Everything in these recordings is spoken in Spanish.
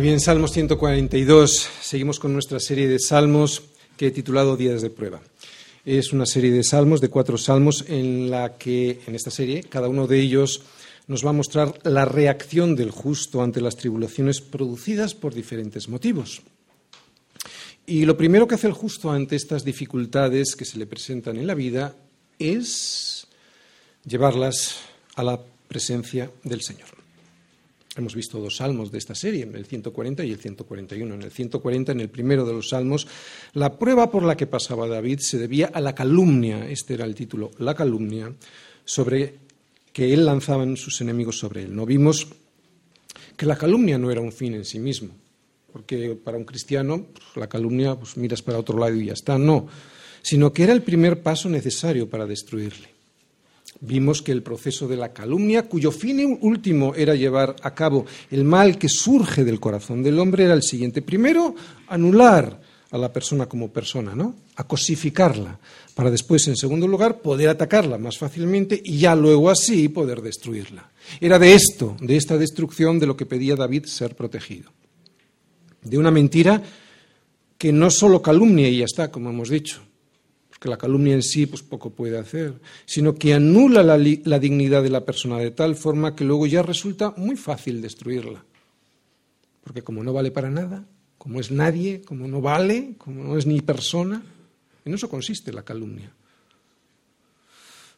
Muy bien, Salmos 142. Seguimos con nuestra serie de salmos que he titulado Días de Prueba. Es una serie de salmos, de cuatro salmos, en la que, en esta serie, cada uno de ellos nos va a mostrar la reacción del justo ante las tribulaciones producidas por diferentes motivos. Y lo primero que hace el justo ante estas dificultades que se le presentan en la vida es llevarlas a la presencia del Señor. Hemos visto dos salmos de esta serie, el 140 y el 141. En el 140, en el primero de los salmos, la prueba por la que pasaba David se debía a la calumnia, este era el título, la calumnia, sobre que él lanzaban sus enemigos sobre él. No vimos que la calumnia no era un fin en sí mismo, porque para un cristiano pues, la calumnia, pues miras para otro lado y ya está, no, sino que era el primer paso necesario para destruirle. Vimos que el proceso de la calumnia, cuyo fin último era llevar a cabo el mal que surge del corazón del hombre, era el siguiente. Primero, anular a la persona como persona, ¿no? A cosificarla, para después, en segundo lugar, poder atacarla más fácilmente y ya luego así poder destruirla. Era de esto, de esta destrucción, de lo que pedía David ser protegido. De una mentira que no solo calumnia y ya está, como hemos dicho, que la calumnia en sí pues poco puede hacer, sino que anula la, la, dignidad de la persona de tal forma que luego ya resulta muy fácil destruirla. Porque como no vale para nada, como es nadie, como no vale, como no es ni persona, en eso consiste la calumnia.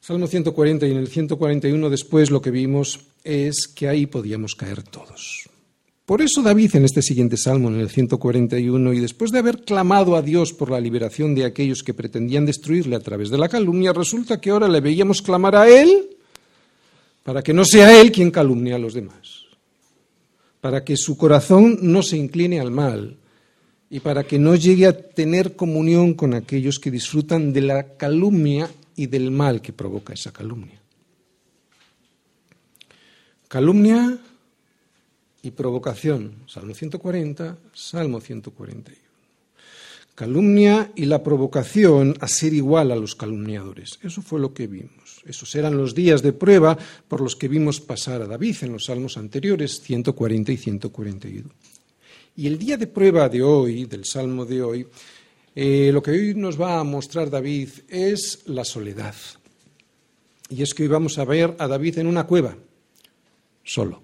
Salmo 140 y en el 141 después lo que vimos es que ahí podíamos caer todos. Por eso David en este siguiente salmo, en el 141, y después de haber clamado a Dios por la liberación de aquellos que pretendían destruirle a través de la calumnia, resulta que ahora le veíamos clamar a Él para que no sea Él quien calumnie a los demás, para que su corazón no se incline al mal y para que no llegue a tener comunión con aquellos que disfrutan de la calumnia y del mal que provoca esa calumnia. Calumnia y provocación. Salmo 140, Salmo 141. Calumnia y la provocación a ser igual a los calumniadores. Eso fue lo que vimos. Esos eran los días de prueba por los que vimos pasar a David en los salmos anteriores, 140 y 141. Y el día de prueba de hoy, del salmo de hoy, eh, lo que hoy nos va a mostrar David es la soledad. Y es que hoy vamos a ver a David en una cueva, solo.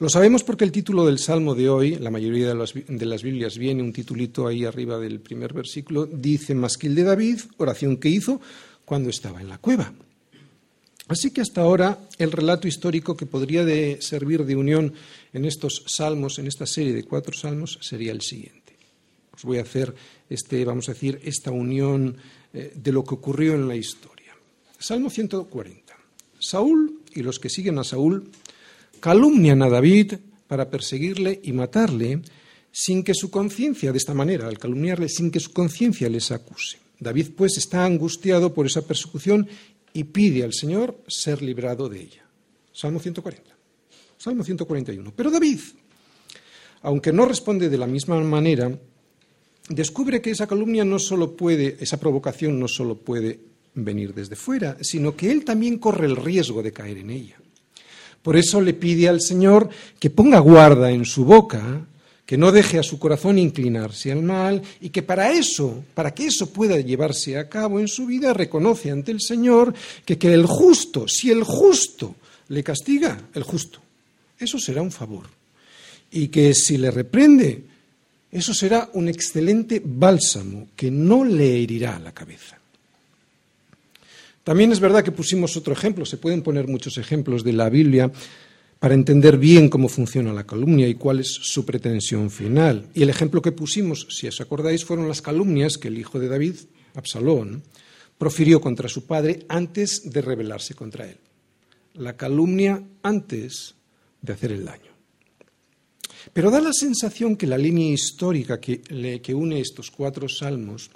Lo sabemos porque el título del Salmo de hoy, la mayoría de las, de las, Biblias viene un titulito ahí arriba del primer versículo, dice Masquil de David, oración que hizo cuando estaba en la cueva. Así que hasta ahora el relato histórico que podría de servir de unión en estos salmos, en esta serie de cuatro salmos, sería el siguiente. Os voy a hacer este, vamos a decir, esta unión eh, de lo que ocurrió en la historia. Salmo 140. Saúl y los que siguen a Saúl calumnian a David para perseguirle y matarle sin que su conciencia, de esta manera, al calumniarle, sin que su conciencia les acuse. David, pues, está angustiado por esa persecución y pide al Señor ser librado de ella. Salmo 140. Salmo 141. Pero David, aunque no responde de la misma manera, descubre que esa calumnia no solo puede, esa provocación no solo puede venir desde fuera, sino que él también corre el riesgo de caer en ella. Por eso le pide al Señor que ponga guarda en su boca, que no deje a su corazón inclinarse al mal y que para eso, para que eso pueda llevarse a cabo en su vida, reconoce ante el Señor que, que el justo, si el justo le castiga, el justo, eso será un favor. Y que si le reprende, eso será un excelente bálsamo que no le herirá la cabeza. También es verdad que pusimos otro ejemplo, se pueden poner muchos ejemplos de la Biblia para entender bien cómo funciona la calumnia y cuál es su pretensión final. Y el ejemplo que pusimos, si os acordáis, fueron las calumnias que el hijo de David, Absalón, profirió contra su padre antes de rebelarse contra él. La calumnia antes de hacer el daño. Pero da la sensación que la línea histórica que, une estos cuatro salmos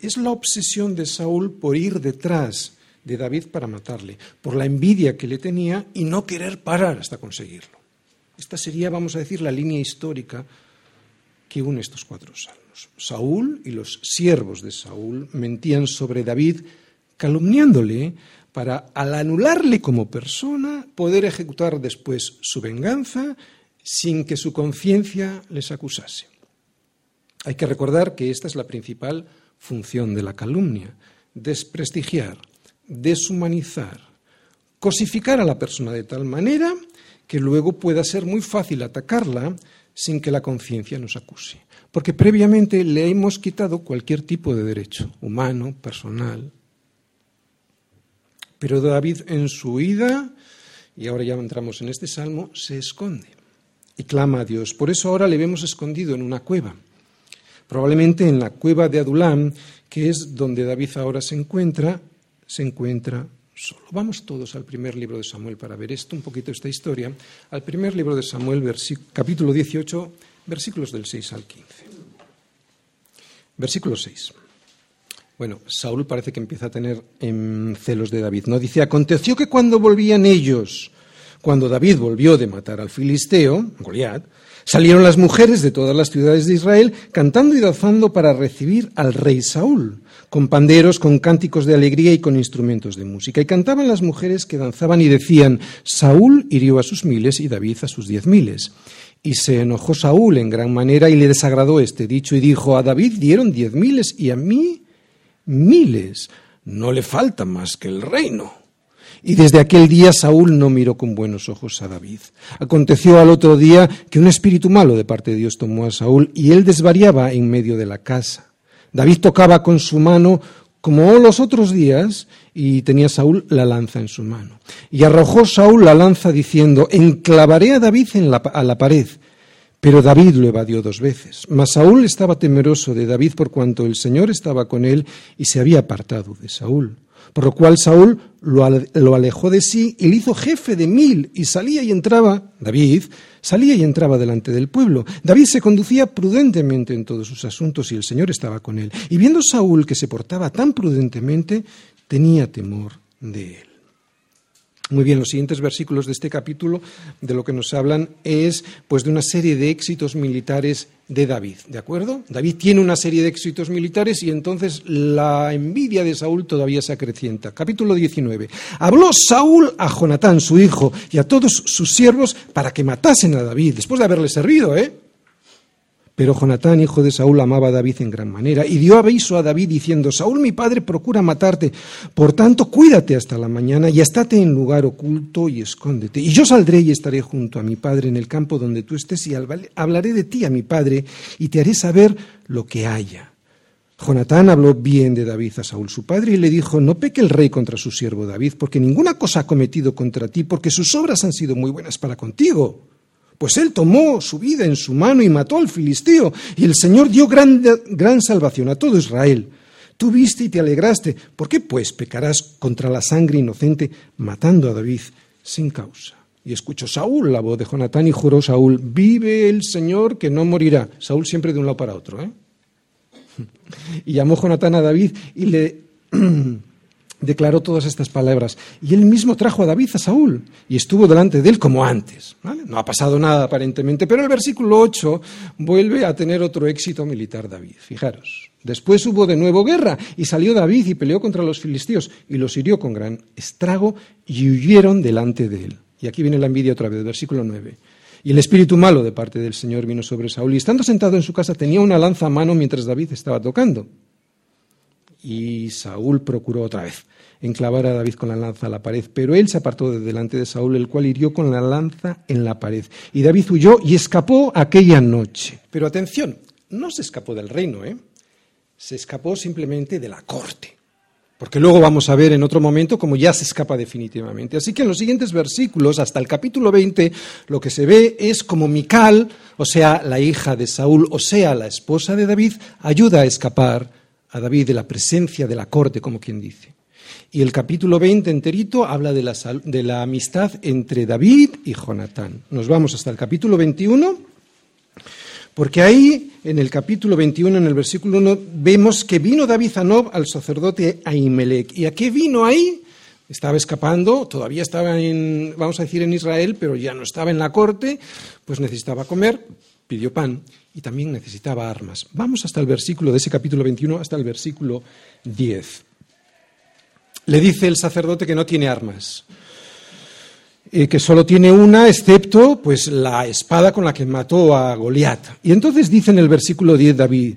es la obsesión de Saúl por ir detrás de David para matarle, por la envidia que le tenía y no querer parar hasta conseguirlo. Esta sería, vamos a decir, la línea histórica que une estos cuatro salmos. Saúl y los siervos de Saúl mentían sobre David calumniándole para, al anularle como persona, poder ejecutar después su venganza sin que su conciencia les acusase. Hay que recordar que esta es la principal función de la calumnia, desprestigiar, deshumanizar, cosificar a la persona de tal manera que luego pueda ser muy fácil atacarla sin que la conciencia nos acuse. Porque previamente le hemos quitado cualquier tipo de derecho, humano, personal. Pero David en su huida, y ahora ya entramos en este salmo, se esconde y clama a Dios. Por eso ahora le vemos escondido en una cueva, probablemente en la cueva de Adulam, que es donde David ahora se encuentra, se encuentra solo. Vamos todos al primer libro de Samuel para ver esto, un poquito esta historia. Al primer libro de Samuel, capítulo 18, versículos del 6 al 15. Versículo 6. Bueno, Saúl parece que empieza a tener celos de David. No dice, aconteció que cuando volvían ellos, cuando David volvió de matar al filisteo, Goliat, salieron las mujeres de todas las ciudades de Israel cantando y danzando para recibir al rey Saúl con panderos, con cánticos de alegría y con instrumentos de música. Y cantaban las mujeres que danzaban y decían, Saúl hirió a sus miles y David a sus diez miles. Y se enojó Saúl en gran manera y le desagradó este dicho y dijo, a David dieron diez miles y a mí miles. No le falta más que el reino. Y desde aquel día Saúl no miró con buenos ojos a David. Aconteció al otro día que un espíritu malo de parte de Dios tomó a Saúl y él desvariaba en medio de la casa. David tocaba con su mano como los otros días y tenía Saúl la lanza en su mano. Y arrojó Saúl la lanza diciendo, enclavaré a David a la pared. Pero David lo evadió dos veces. Mas Saúl estaba temeroso de David por cuanto el Señor estaba con él y se había apartado de Saúl. Por lo cual Saúl lo alejó de sí y le hizo jefe de mil y salía y entraba, David, salía y entraba delante del pueblo. David se conducía prudentemente en todos sus asuntos y el Señor estaba con él. Y viendo Saúl que se portaba tan prudentemente, tenía temor de él. Muy bien, los siguientes versículos de este capítulo de lo que nos hablan es pues de una serie de éxitos militares de David, ¿de acuerdo? David tiene una serie de éxitos militares y entonces la envidia de Saúl todavía se acrecienta. Capítulo 19. Habló Saúl a Jonatán, su hijo, y a todos sus siervos para que matasen a David, después de haberle servido, ¿eh? Pero Jonatán, hijo de Saúl, amaba a David en gran manera y dio aviso a David diciendo, Saúl mi padre procura matarte, por tanto cuídate hasta la mañana y estate en lugar oculto y escóndete. Y yo saldré y estaré junto a mi padre en el campo donde tú estés y hablaré de ti a mi padre y te haré saber lo que haya. Jonatán habló bien de David a Saúl su padre y le dijo, no peque el rey contra su siervo David, porque ninguna cosa ha cometido contra ti, porque sus obras han sido muy buenas para contigo. Pues él tomó su vida en su mano y mató al filisteo, y el Señor dio gran, gran salvación a todo Israel. Tú viste y te alegraste. ¿Por qué pues pecarás contra la sangre inocente matando a David sin causa? Y escuchó Saúl la voz de Jonatán y juró Saúl, vive el Señor que no morirá. Saúl siempre de un lado para otro. ¿eh? Y llamó Jonatán a David y le declaró todas estas palabras. Y él mismo trajo a David a Saúl y estuvo delante de él como antes. No ha pasado nada aparentemente, pero el versículo 8 vuelve a tener otro éxito militar David. Fijaros. Después hubo de nuevo guerra y salió David y peleó contra los filisteos y los hirió con gran estrago y huyeron delante de él. Y aquí viene la envidia otra vez, versículo 9. Y el espíritu malo de parte del Señor vino sobre Saúl y estando sentado en su casa tenía una lanza a mano mientras David estaba tocando. Y Saúl procuró otra vez enclavar a David con la lanza a la pared, pero él se apartó de delante de Saúl, el cual hirió con la lanza en la pared. Y David huyó y escapó aquella noche. Pero atención, no se escapó del reino, ¿eh? se escapó simplemente de la corte. Porque luego vamos a ver en otro momento cómo ya se escapa definitivamente. Así que en los siguientes versículos, hasta el capítulo 20, lo que se ve es como Mical, o sea, la hija de Saúl, o sea, la esposa de David, ayuda a escapar a David de la presencia de la corte, como quien dice. Y el capítulo 20 enterito habla de la, de la amistad entre David y Jonatán. Nos vamos hasta el capítulo 21, porque ahí, en el capítulo 21, en el versículo 1, vemos que vino David a Nob al sacerdote Ahimelech. ¿Y a qué vino ahí? Estaba escapando, todavía estaba en, vamos a decir, en Israel, pero ya no estaba en la corte, pues necesitaba comer, pidió pan y también necesitaba armas. Vamos hasta el versículo de ese capítulo 21, hasta el versículo 10 le dice el sacerdote que no tiene armas. eh, que solo tiene una, excepto pues la espada con la que mató a Goliat. Y entonces dice en el versículo 10 David,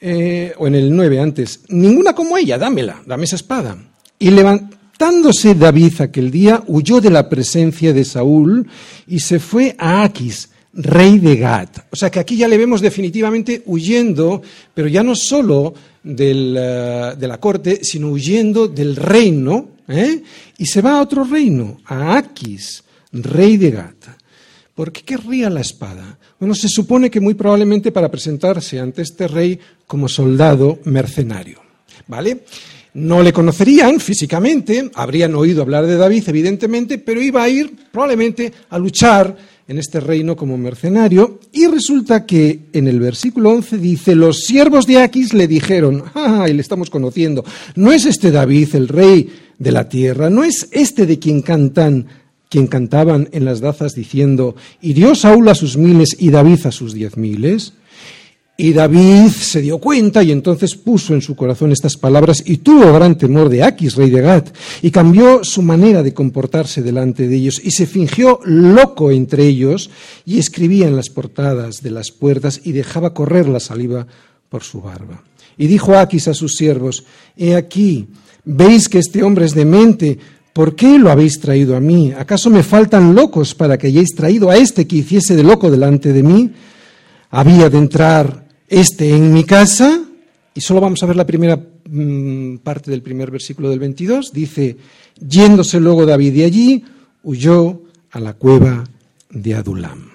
eh, o en el 9 antes, ninguna como ella, dámela, dame esa espada. Y levantándose David aquel día, huyó de la presencia de Saúl y se fue a Aquis, rey de Gat. O sea que aquí ya le vemos definitivamente huyendo, pero ya no solo del, eh, de la corte, sino huyendo del reino, ¿eh? y se va a otro reino, a Aquis, rey de Gat. ¿Por qué querría la espada? Bueno, se supone que muy probablemente para presentarse ante este rey como soldado mercenario. ¿Vale? No le conocerían físicamente, habrían oído hablar de David, evidentemente, pero iba a ir probablemente a luchar en este reino como mercenario. Y resulta que en el versículo 11 dice, los siervos de Aquis le dijeron, ah, y le estamos conociendo, no es este David el rey de la tierra, no es este de quien cantan, quien cantaban en las dazas diciendo, y dio Saúl a sus miles y David a sus diez miles. Y David se dio cuenta y entonces puso en su corazón estas palabras y tuvo gran temor de Aquis, rey de Gad, y cambió su manera de comportarse delante de ellos y se fingió loco entre ellos y escribía en las portadas de las puertas y dejaba correr la saliva por su barba. Y dijo Aquis a sus siervos, He aquí, veis que este hombre es demente, ¿por qué lo habéis traído a mí? ¿Acaso me faltan locos para que hayáis traído a este que hiciese de loco delante de mí? Había de entrar este en mi casa, y solo vamos a ver la primera mm, parte del primer versículo del 22, dice, yéndose luego David de allí, huyó a la cueva de Adulam.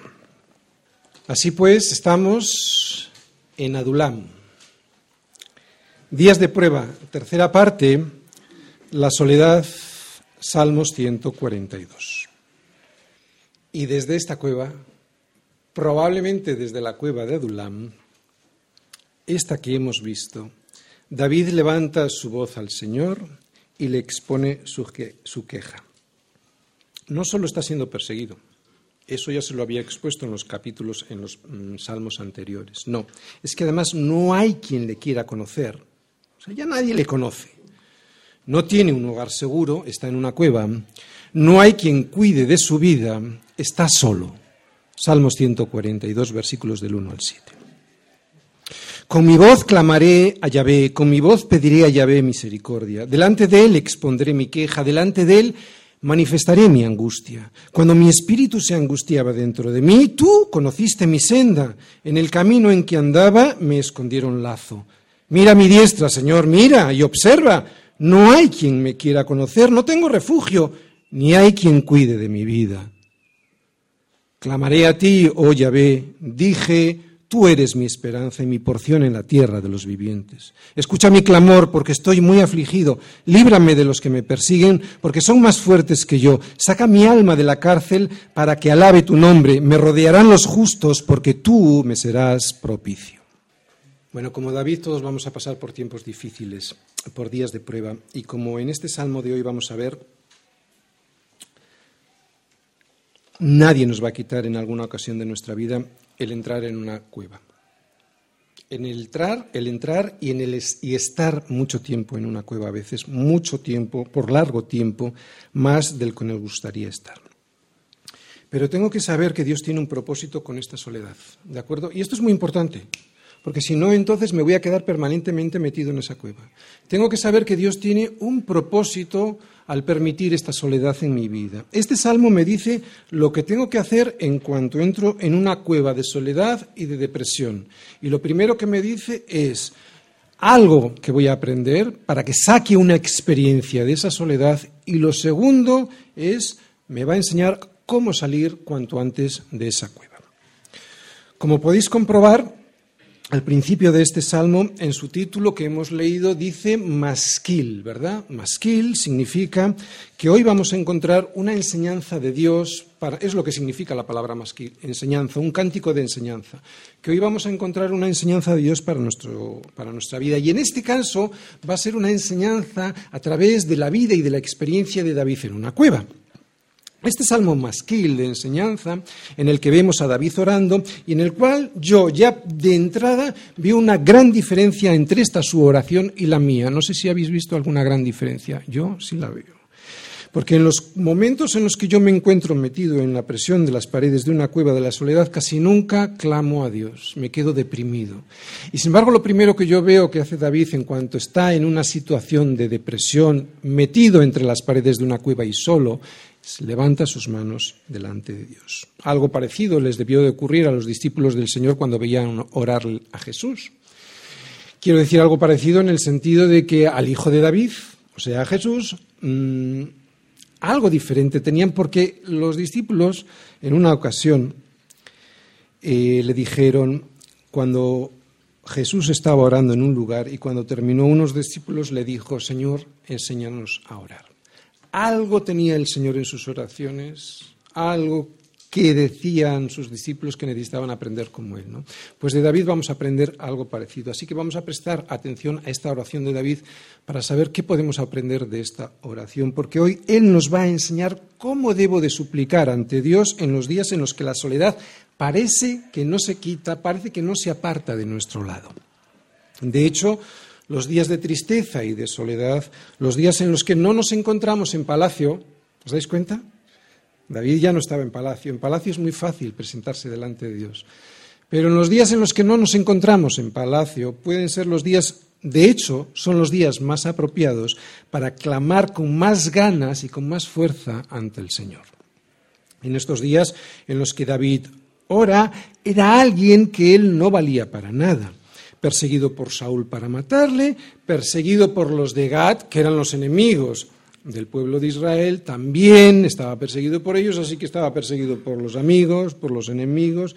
Así pues, estamos en Adulam. Días de prueba, tercera parte, la soledad, Salmos 142. Y desde esta cueva, probablemente desde la cueva de Adulam, esta que hemos visto, David levanta su voz al Señor y le expone su, queja. No solo está siendo perseguido, eso ya se lo había expuesto en los capítulos, en los mm, salmos anteriores. No, es que además no hay quien le quiera conocer. O sea, ya nadie le conoce. No tiene un hogar seguro, está en una cueva. No hay quien cuide de su vida, está solo. Salmos 142, versículos del 1 al 7. Con mi voz clamaré a Yahvé, con mi voz pediré a Yahvé misericordia. Delante de él expondré mi queja, delante de él manifestaré mi angustia. Cuando mi espíritu se angustiaba dentro de mí, tú conociste mi senda. En el camino en que andaba me escondieron lazo. Mira mi diestra, Señor, mira y observa. No hay quien me quiera conocer, no tengo refugio, ni hay quien cuide de mi vida. Clamaré a ti, oh Yahvé, dije, Tú eres mi esperanza y mi porción en la tierra de los vivientes. Escucha mi clamor porque estoy muy afligido. Líbrame de los que me persiguen porque son más fuertes que yo. Saca mi alma de la cárcel para que alabe tu nombre. Me rodearán los justos porque tú me serás propicio. Bueno, como David todos vamos a pasar por tiempos difíciles, por días de prueba. Y como en este salmo de hoy vamos a ver, nadie nos va a quitar en alguna ocasión de nuestra vida el entrar en una cueva. En el entrar, el entrar y, en el y estar mucho tiempo en una cueva, a veces mucho tiempo, por largo tiempo, más del que nos gustaría estar. Pero tengo que saber que Dios tiene un propósito con esta soledad, ¿de acuerdo? Y esto es muy importante, porque si no, entonces me voy a quedar permanentemente metido en esa cueva. Tengo que saber que Dios tiene un propósito al permitir esta soledad en mi vida. Este salmo me dice lo que tengo que hacer en cuanto entro en una cueva de soledad y de depresión. Y lo primero que me dice es algo que voy a aprender para que saque una experiencia de esa soledad. Y lo segundo es, me va a enseñar cómo salir cuanto antes de esa cueva. Como podéis comprobar, al principio de este salmo, en su título que hemos leído, dice masquil, ¿verdad? Masquil significa que hoy vamos a encontrar una enseñanza de Dios, para, es lo que significa la palabra masquil, enseñanza, un cántico de enseñanza, que hoy vamos a encontrar una enseñanza de Dios para, nuestro, para nuestra vida. Y en este caso va a ser una enseñanza a través de la vida y de la experiencia de David en una cueva. Este salmo masquil de enseñanza, en el que vemos a David orando y en el cual yo ya de entrada veo una gran diferencia entre esta su oración y la mía. No sé si habéis visto alguna gran diferencia. Yo sí la veo. Porque en los momentos en los que yo me encuentro metido en la presión de las paredes de una cueva de la soledad, casi nunca clamo a Dios, me quedo deprimido. Y sin embargo, lo primero que yo veo que hace David en cuanto está en una situación de depresión, metido entre las paredes de una cueva y solo, levanta sus manos delante de Dios. Algo parecido les debió de ocurrir a los discípulos del Señor cuando veían orar a Jesús. Quiero decir algo parecido en el sentido de que al hijo de David, o sea, a Jesús, mmm, algo diferente tenían porque los discípulos en una ocasión eh, le dijeron, cuando Jesús estaba orando en un lugar y cuando terminó unos discípulos le dijo, Señor, enséñanos a orar. Algo tenía el Señor en sus oraciones, algo que decían sus discípulos que necesitaban aprender como él. ¿no? Pues de David vamos a aprender algo parecido. Así que vamos a prestar atención a esta oración de David para saber qué podemos aprender de esta oración, porque hoy él nos va a enseñar cómo debo de suplicar ante Dios en los días en los que la soledad parece que no se quita, parece que no se aparta de nuestro lado. De hecho, los días de tristeza y de soledad, los días en los que no nos encontramos en palacio, ¿os dais cuenta? David ya no estaba en palacio. En palacio es muy fácil presentarse delante de Dios. Pero en los días en los que no nos encontramos en palacio, pueden ser los días, de hecho, son los días más apropiados para clamar con más ganas y con más fuerza ante el Señor. En estos días en los que David ora, era alguien que él no valía para nada. Perseguido por Saúl para matarle, perseguido por los de Gad, que eran los enemigos del pueblo de Israel también estaba perseguido por ellos, así que estaba perseguido por los amigos, por los enemigos.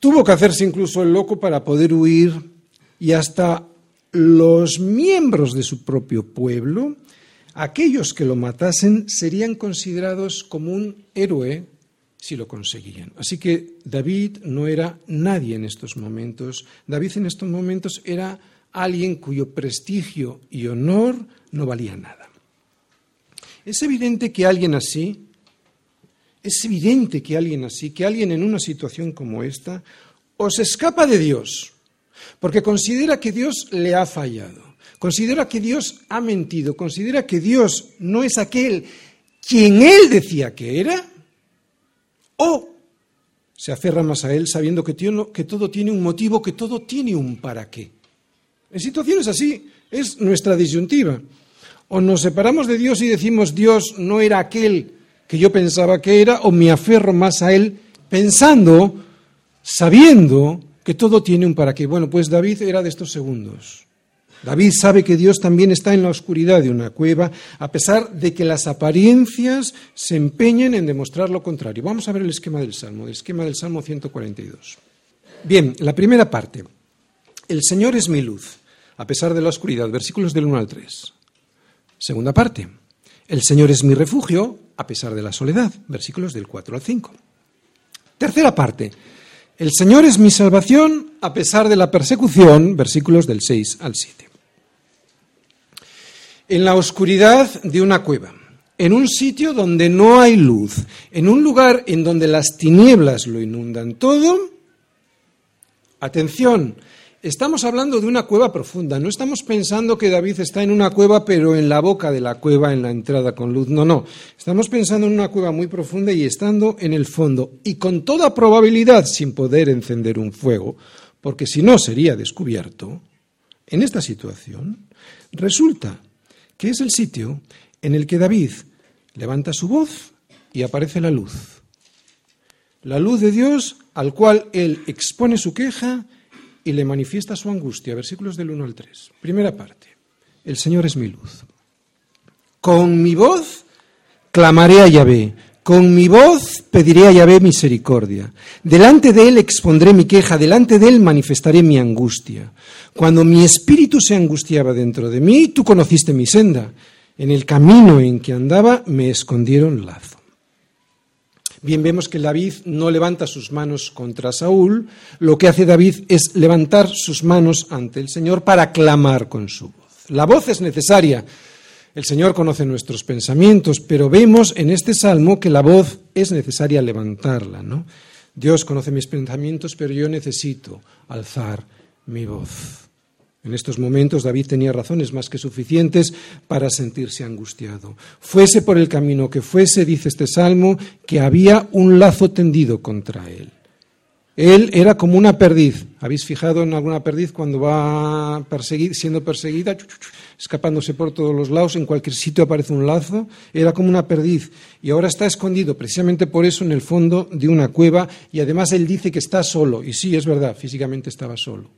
Tuvo que hacerse incluso el loco para poder huir y hasta los miembros de su propio pueblo, aquellos que lo matasen, serían considerados como un héroe si lo conseguían. Así que David no era nadie en estos momentos. David en estos momentos era alguien cuyo prestigio y honor no valía nada. Es evidente que alguien así, es evidente que alguien así, que alguien en una situación como esta, os escapa de Dios, porque considera que Dios le ha fallado, considera que Dios ha mentido, considera que Dios no es aquel quien él decía que era, o se aferra más a él sabiendo que, todo tiene un motivo, que todo tiene un para qué. En situaciones así es nuestra disyuntiva. O nos separamos de Dios y decimos Dios no era aquel que yo pensaba que era, o me aferro más a Él pensando, sabiendo que todo tiene un para qué. Bueno, pues David era de estos segundos. David sabe que Dios también está en la oscuridad de una cueva, a pesar de que las apariencias se empeñen en demostrar lo contrario. Vamos a ver el esquema del Salmo, el esquema del Salmo 142. Bien, la primera parte. El Señor es mi luz, a pesar de la oscuridad, versículos del 1 al 3. Segunda parte. El Señor es mi refugio a pesar de la soledad. Versículos del 4 al 5. Tercera parte. El Señor es mi salvación a pesar de la persecución. Versículos del 6 al 7. En la oscuridad de una cueva, en un sitio donde no hay luz, en un lugar en donde las tinieblas lo inundan todo, atención, Estamos hablando de una cueva profunda, no estamos pensando que David está en una cueva pero en la boca de la cueva, en la entrada con luz, no, no, estamos pensando en una cueva muy profunda y estando en el fondo y con toda probabilidad sin poder encender un fuego, porque si no sería descubierto, en esta situación resulta que es el sitio en el que David levanta su voz y aparece la luz. La luz de Dios al cual él expone su queja y le manifiesta su angustia. Versículos del 1 al 3. Primera parte. El Señor es mi luz. Con mi voz clamaré a Yahvé. Con mi voz pediré a Yahvé misericordia. Delante de él expondré mi queja, delante de él manifestaré mi angustia. Cuando mi espíritu se angustiaba dentro de mí, tú conociste mi senda. En el camino en que andaba me escondieron lazo. Bien vemos que David no levanta sus manos contra Saúl, lo que hace David es levantar sus manos ante el Señor para clamar con su voz. La voz es necesaria. El Señor conoce nuestros pensamientos, pero vemos en este salmo que la voz es necesaria levantarla, ¿no? Dios conoce mis pensamientos, pero yo necesito alzar mi voz. En estos momentos David tenía razones más que suficientes para sentirse angustiado. Fuese por el camino que fuese, dice este salmo, que había un lazo tendido contra él. Él era como una perdiz. ¿Habéis fijado en alguna perdiz cuando va siendo perseguida, escapándose por todos los lados? En cualquier sitio aparece un lazo. Era como una perdiz. Y ahora está escondido precisamente por eso en el fondo de una cueva. Y además él dice que está solo. Y sí, es verdad, físicamente estaba solo.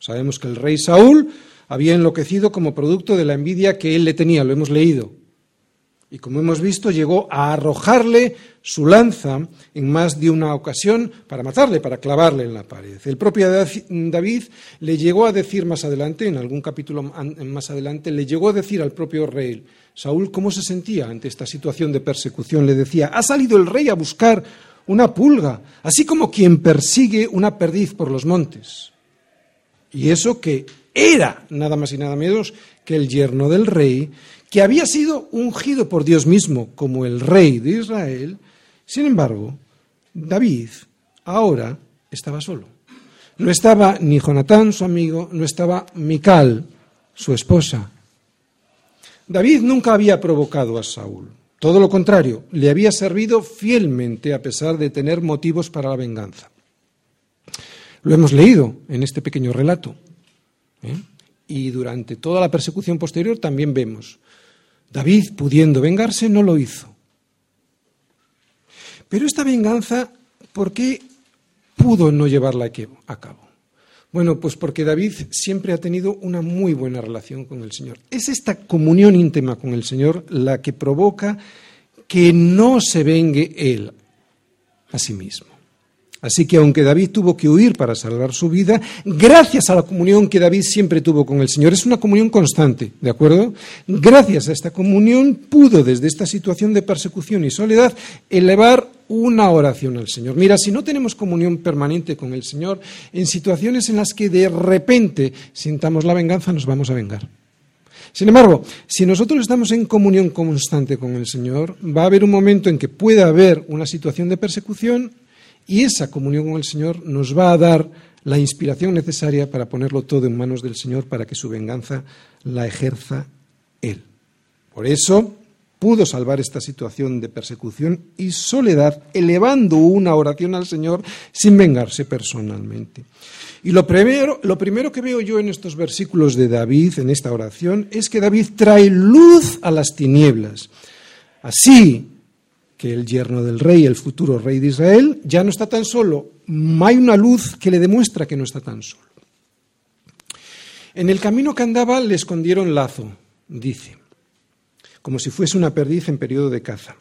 Sabemos que el rey Saúl había enloquecido como producto de la envidia que él le tenía, lo hemos leído. Y como hemos visto, llegó a arrojarle su lanza en más de una ocasión para matarle, para clavarle en la pared. El propio David le llegó a decir más adelante, en algún capítulo más adelante, le llegó a decir al propio rey, Saúl, ¿cómo se sentía ante esta situación de persecución? Le decía, ha salido el rey a buscar una pulga, así como quien persigue una perdiz por los montes. Y eso que era nada más y nada menos que el yerno del rey, que había sido ungido por Dios mismo como el rey de Israel. Sin embargo, David ahora estaba solo. No estaba ni Jonatán, su amigo, no estaba Mical, su esposa. David nunca había provocado a Saúl. Todo lo contrario, le había servido fielmente a pesar de tener motivos para la venganza. Lo hemos leído en este pequeño relato. ¿eh? Y durante toda la persecución posterior también vemos, David, pudiendo vengarse, no lo hizo. Pero esta venganza, ¿por qué pudo no llevarla a cabo? Bueno, pues porque David siempre ha tenido una muy buena relación con el Señor. Es esta comunión íntima con el Señor la que provoca que no se vengue él a sí mismo. Así que aunque David tuvo que huir para salvar su vida, gracias a la comunión que David siempre tuvo con el Señor, es una comunión constante, ¿de acuerdo? Gracias a esta comunión pudo desde esta situación de persecución y soledad elevar una oración al Señor. Mira, si no tenemos comunión permanente con el Señor, en situaciones en las que de repente sintamos la venganza, nos vamos a vengar. Sin embargo, si nosotros estamos en comunión constante con el Señor, va a haber un momento en que pueda haber una situación de persecución y esa comunión con el Señor nos va a dar la inspiración necesaria para ponerlo todo en manos del Señor para que su venganza la ejerza Él. Por eso pudo salvar esta situación de persecución y soledad elevando una oración al Señor sin vengarse personalmente. Y lo primero, lo primero que veo yo en estos versículos de David, en esta oración, es que David trae luz a las tinieblas. Así, que el yerno del rey, el futuro rey de Israel, ya no está tan solo. Hay una luz que le demuestra que no está tan solo. En el camino que andaba le escondieron lazo, dice, como si fuese una perdiz en periodo de caza.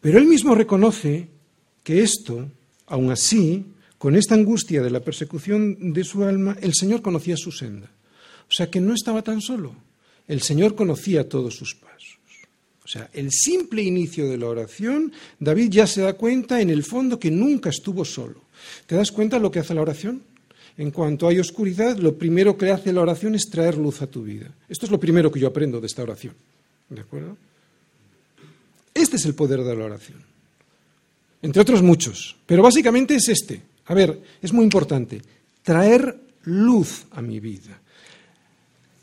Pero él mismo reconoce que esto, aun así, con esta angustia de la persecución de su alma, el Señor conocía su senda. O sea que no estaba tan solo. El Señor conocía todos sus pasos. O sea, el simple inicio de la oración, David ya se da cuenta en el fondo que nunca estuvo solo. ¿Te das cuenta lo que hace la oración? En cuanto hay oscuridad, lo primero que hace la oración es traer luz a tu vida. Esto es lo primero que yo aprendo de esta oración. ¿De acuerdo? Este es el poder de la oración. Entre otros muchos. Pero básicamente es este. A ver, es muy importante. Traer luz a mi vida.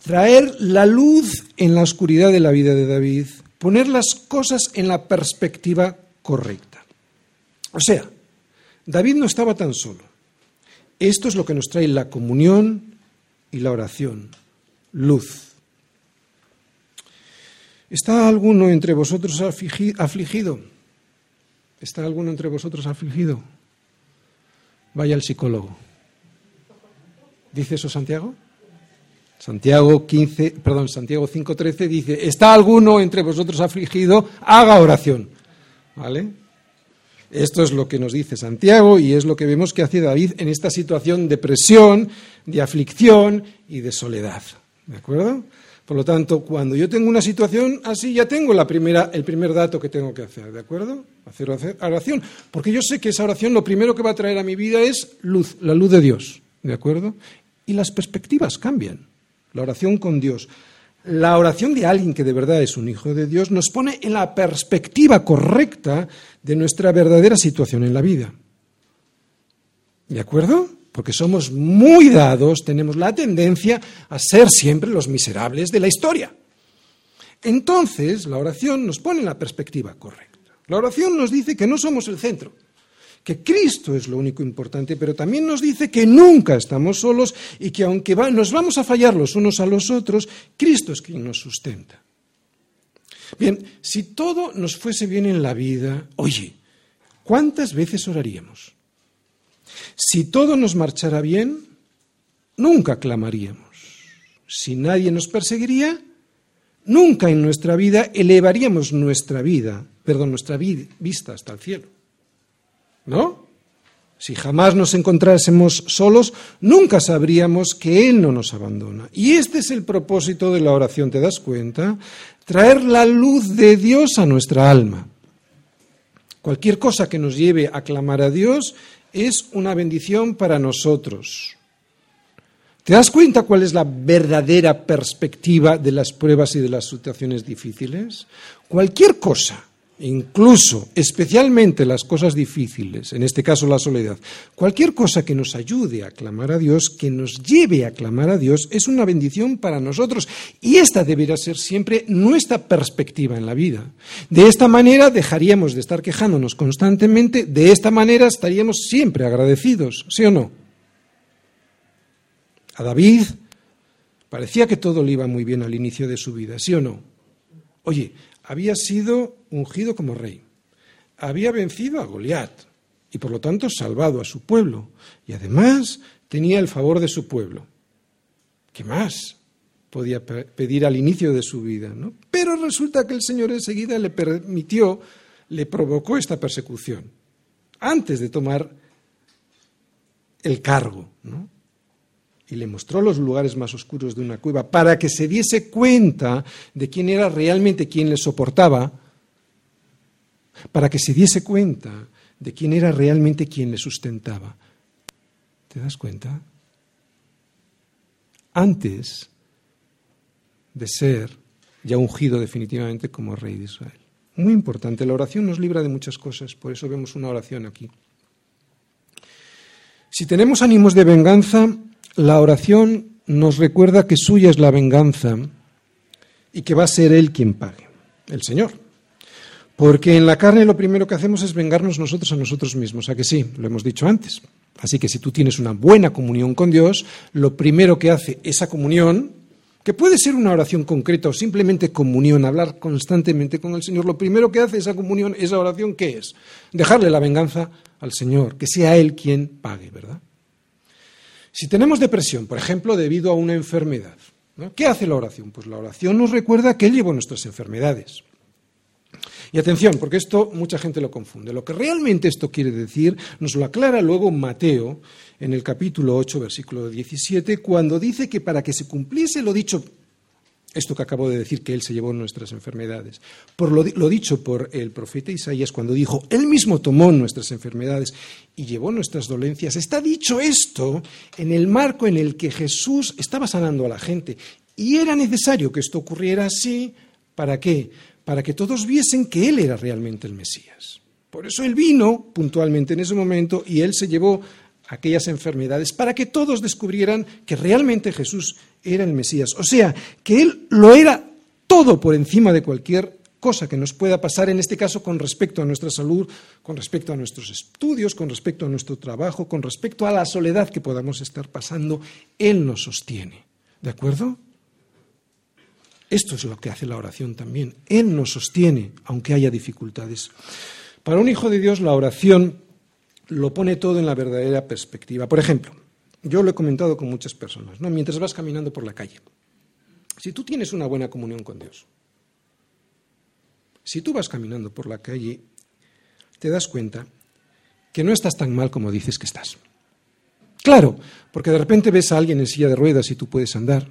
Traer la luz en la oscuridad de la vida de David poner las cosas en la perspectiva correcta. O sea, David no estaba tan solo. Esto es lo que nos trae la comunión y la oración, luz. ¿Está alguno entre vosotros afligido? ¿Está alguno entre vosotros afligido? Vaya al psicólogo. ¿Dice eso Santiago? Santiago 15, perdón, Santiago 5:13 dice, ¿está alguno entre vosotros afligido? Haga oración. ¿Vale? Esto es lo que nos dice Santiago y es lo que vemos que hace David en esta situación de presión, de aflicción y de soledad. ¿De acuerdo? Por lo tanto, cuando yo tengo una situación así, ya tengo el primer dato que tengo que hacer, ¿de acuerdo? Hacer oración. Porque yo sé que esa oración lo primero que va a traer a mi vida es luz, la luz de Dios, ¿de acuerdo? Y las perspectivas cambian la oración con Dios. La oración de alguien que de verdad es un hijo de Dios nos pone en la perspectiva correcta de nuestra verdadera situación en la vida. ¿De acuerdo? porque somos muy dados, tenemos la tendencia a ser siempre los miserables de la historia. Entonces, la oración nos pone en la perspectiva correcta. La oración nos dice que no somos el centro, que Cristo es lo único importante, pero también nos dice que nunca estamos solos y que aunque nos vamos a fallar los unos a los otros, Cristo es quien nos sustenta. Bien, si todo nos fuese bien en la vida, oye, ¿cuántas veces oraríamos? Si todo nos marchara bien, nunca clamaríamos. Si nadie nos perseguiría, nunca en nuestra vida elevaríamos nuestra vida, perdón, nuestra vista hasta el cielo. ¿No? Si jamás nos encontrásemos solos, nunca sabríamos que Él no nos abandona. Y este es el propósito de la oración, ¿te das cuenta? Traer la luz de Dios a nuestra alma. Cualquier cosa que nos lleve a clamar a Dios es una bendición para nosotros. ¿Te das cuenta cuál es la verdadera perspectiva de las pruebas y de las situaciones difíciles? Cualquier cosa incluso, especialmente las cosas difíciles, en este caso la soledad, cualquier cosa que nos ayude a clamar a Dios, que nos lleve a clamar a Dios, es una bendición para nosotros. Y esta deberá ser siempre nuestra perspectiva en la vida. De esta manera dejaríamos de estar quejándonos constantemente, de esta manera estaríamos siempre agradecidos, ¿sí o no? A David parecía que todo le iba muy bien al inicio de su vida, ¿sí o no? Oye, había sido ungido como rey, había vencido a Goliat y por lo tanto salvado a su pueblo y además tenía el favor de su pueblo. ¿Qué más podía pedir al inicio de su vida? ¿no? Pero resulta que el Señor enseguida le permitió, le provocó esta persecución antes de tomar el cargo. ¿no? Y le mostró los lugares más oscuros de una cueva para que se diese cuenta de quién era realmente quien le soportaba, para que se diese cuenta de quién era realmente quien le sustentaba. ¿Te das cuenta? Antes de ser ya ungido definitivamente como rey de Israel. Muy importante, la oración nos libra de muchas cosas, por eso vemos una oración aquí. Si tenemos ánimos de venganza, la oración nos recuerda que suya es la venganza y que va a ser Él quien pague, el Señor. Porque en la carne lo primero que hacemos es vengarnos nosotros a nosotros mismos, a que sí, lo hemos dicho antes. Así que si tú tienes una buena comunión con Dios, lo primero que hace esa comunión, que puede ser una oración concreta o simplemente comunión, hablar constantemente con el Señor, lo primero que hace esa comunión, esa oración, ¿qué es? Dejarle la venganza al Señor, que sea Él quien pague, ¿verdad? Si tenemos depresión, por ejemplo, debido a una enfermedad, ¿qué hace la oración? Pues la oración nos recuerda que Él llevó nuestras enfermedades. Y atención, porque esto mucha gente lo confunde. Lo que realmente esto quiere decir nos lo aclara luego Mateo en el capítulo 8, versículo 17, cuando dice que para que se cumpliese lo dicho esto que acabo de decir, que Él se llevó nuestras enfermedades. Por lo, dicho por el profeta Isaías cuando dijo, Él mismo tomó nuestras enfermedades y llevó nuestras dolencias. Está dicho esto en el marco en el que Jesús estaba sanando a la gente. Y era necesario que esto ocurriera así. ¿Para qué? Para que todos viesen que Él era realmente el Mesías. Por eso Él vino puntualmente en ese momento y Él se llevó aquellas enfermedades para que todos descubrieran que realmente Jesús era el Mesías. O sea, que Él lo era todo por encima de cualquier cosa que nos pueda pasar, en este caso con respecto a nuestra salud, con respecto a nuestros estudios, con respecto a nuestro trabajo, con respecto a la soledad que podamos estar pasando, Él nos sostiene. ¿De acuerdo? Esto es lo que hace la oración también. Él nos sostiene, aunque haya dificultades. Para un hijo de Dios, la oración lo pone todo en la verdadera perspectiva. Por ejemplo, yo lo he comentado con muchas personas, ¿no? mientras vas caminando por la calle. Si tú tienes una buena comunión con Dios, si tú vas caminando por la calle, te das cuenta que no estás tan mal como dices que estás. Claro, porque de repente ves a alguien en silla de ruedas y tú puedes andar,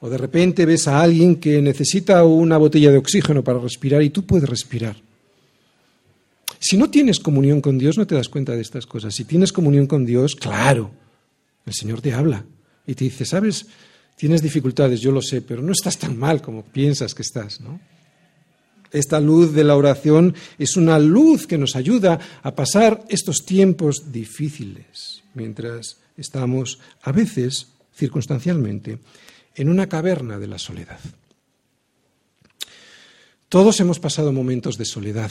o de repente ves a alguien que necesita una botella de oxígeno para respirar y tú puedes respirar. Si no tienes comunión con Dios, no te das cuenta de estas cosas. Si tienes comunión con Dios, claro, el Señor te habla y te dice, sabes, tienes dificultades, yo lo sé, pero no estás tan mal como piensas que estás, ¿no? Esta luz de la oración es una luz que nos ayuda a pasar estos tiempos difíciles, mientras estamos, a veces, circunstancialmente, en una caverna de la soledad. Todos hemos pasado momentos de soledad,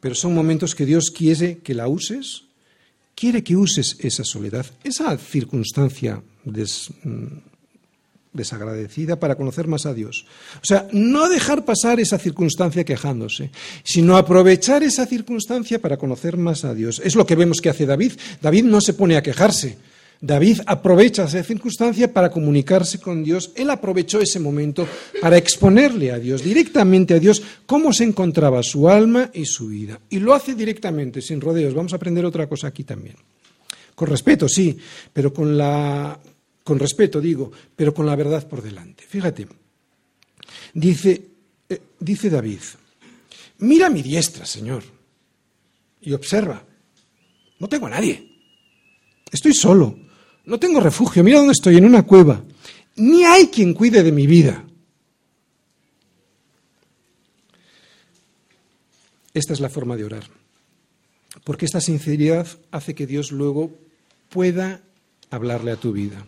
pero son momentos que Dios quiere que la uses, quiere que uses esa soledad, esa circunstancia mm, desagradecida para conocer más a Dios. O sea, no dejar pasar esa circunstancia quejándose, sino aprovechar esa circunstancia para conocer más a Dios. Es lo que vemos que hace David. David no se pone a quejarse, David aprovecha esa circunstancia para comunicarse con Dios. Él aprovechó ese momento para exponerle a Dios, directamente a Dios, cómo se encontraba su alma y su vida. Y lo hace directamente, sin rodeos. Vamos a aprender otra cosa aquí también. Con respeto, sí, pero con la. Con respeto, digo, pero con la verdad por delante. Fíjate. Dice, eh, dice David: Mira mi diestra, Señor, y observa. No tengo a nadie. Estoy solo. No tengo refugio, mira dónde estoy, en una cueva. Ni hay quien cuide de mi vida. Esta es la forma de orar. Porque esta sinceridad hace que Dios luego pueda hablarle a tu vida.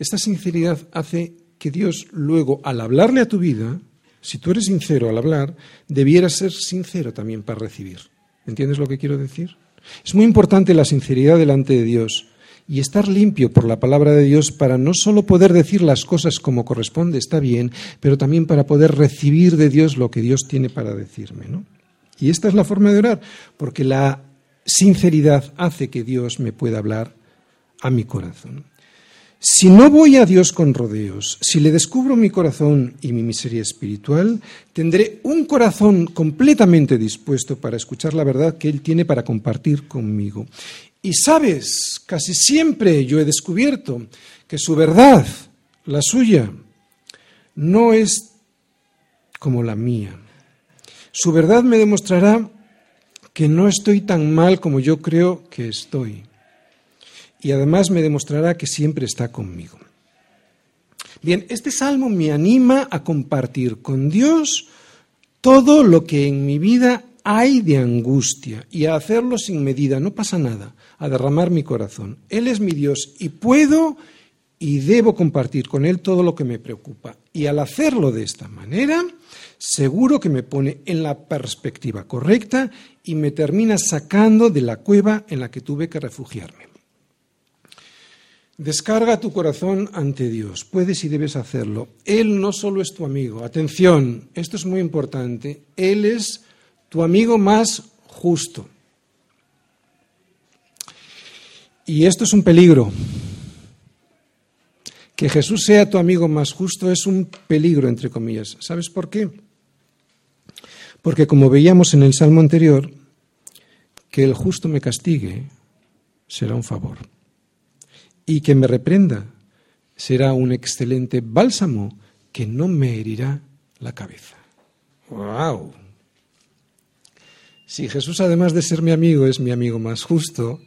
Esta sinceridad hace que Dios luego, al hablarle a tu vida, si tú eres sincero al hablar, debiera ser sincero también para recibir. ¿Entiendes lo que quiero decir? Es muy importante la sinceridad delante de Dios y estar limpio por la palabra de Dios para no solo poder decir las cosas como corresponde, está bien, pero también para poder recibir de Dios lo que Dios tiene para decirme. ¿no? Y esta es la forma de orar, porque la sinceridad hace que Dios me pueda hablar a mi corazón. Si no voy a Dios con rodeos, si le descubro mi corazón y mi miseria espiritual, tendré un corazón completamente dispuesto para escuchar la verdad que Él tiene para compartir conmigo. Y sabes, casi siempre yo he descubierto que su verdad, la suya, no es como la mía. Su verdad me demostrará que no estoy tan mal como yo creo que estoy. Y además me demostrará que siempre está conmigo. Bien, este salmo me anima a compartir con Dios todo lo que en mi vida hay de angustia y a hacerlo sin medida, no pasa nada a derramar mi corazón. Él es mi Dios y puedo y debo compartir con Él todo lo que me preocupa. Y al hacerlo de esta manera, seguro que me pone en la perspectiva correcta y me termina sacando de la cueva en la que tuve que refugiarme. Descarga tu corazón ante Dios. Puedes y debes hacerlo. Él no solo es tu amigo. Atención, esto es muy importante. Él es tu amigo más justo. Y esto es un peligro. Que Jesús sea tu amigo más justo es un peligro, entre comillas. ¿Sabes por qué? Porque como veíamos en el salmo anterior, que el justo me castigue será un favor. Y que me reprenda será un excelente bálsamo que no me herirá la cabeza. ¡Wow! Si Jesús, además de ser mi amigo, es mi amigo más justo,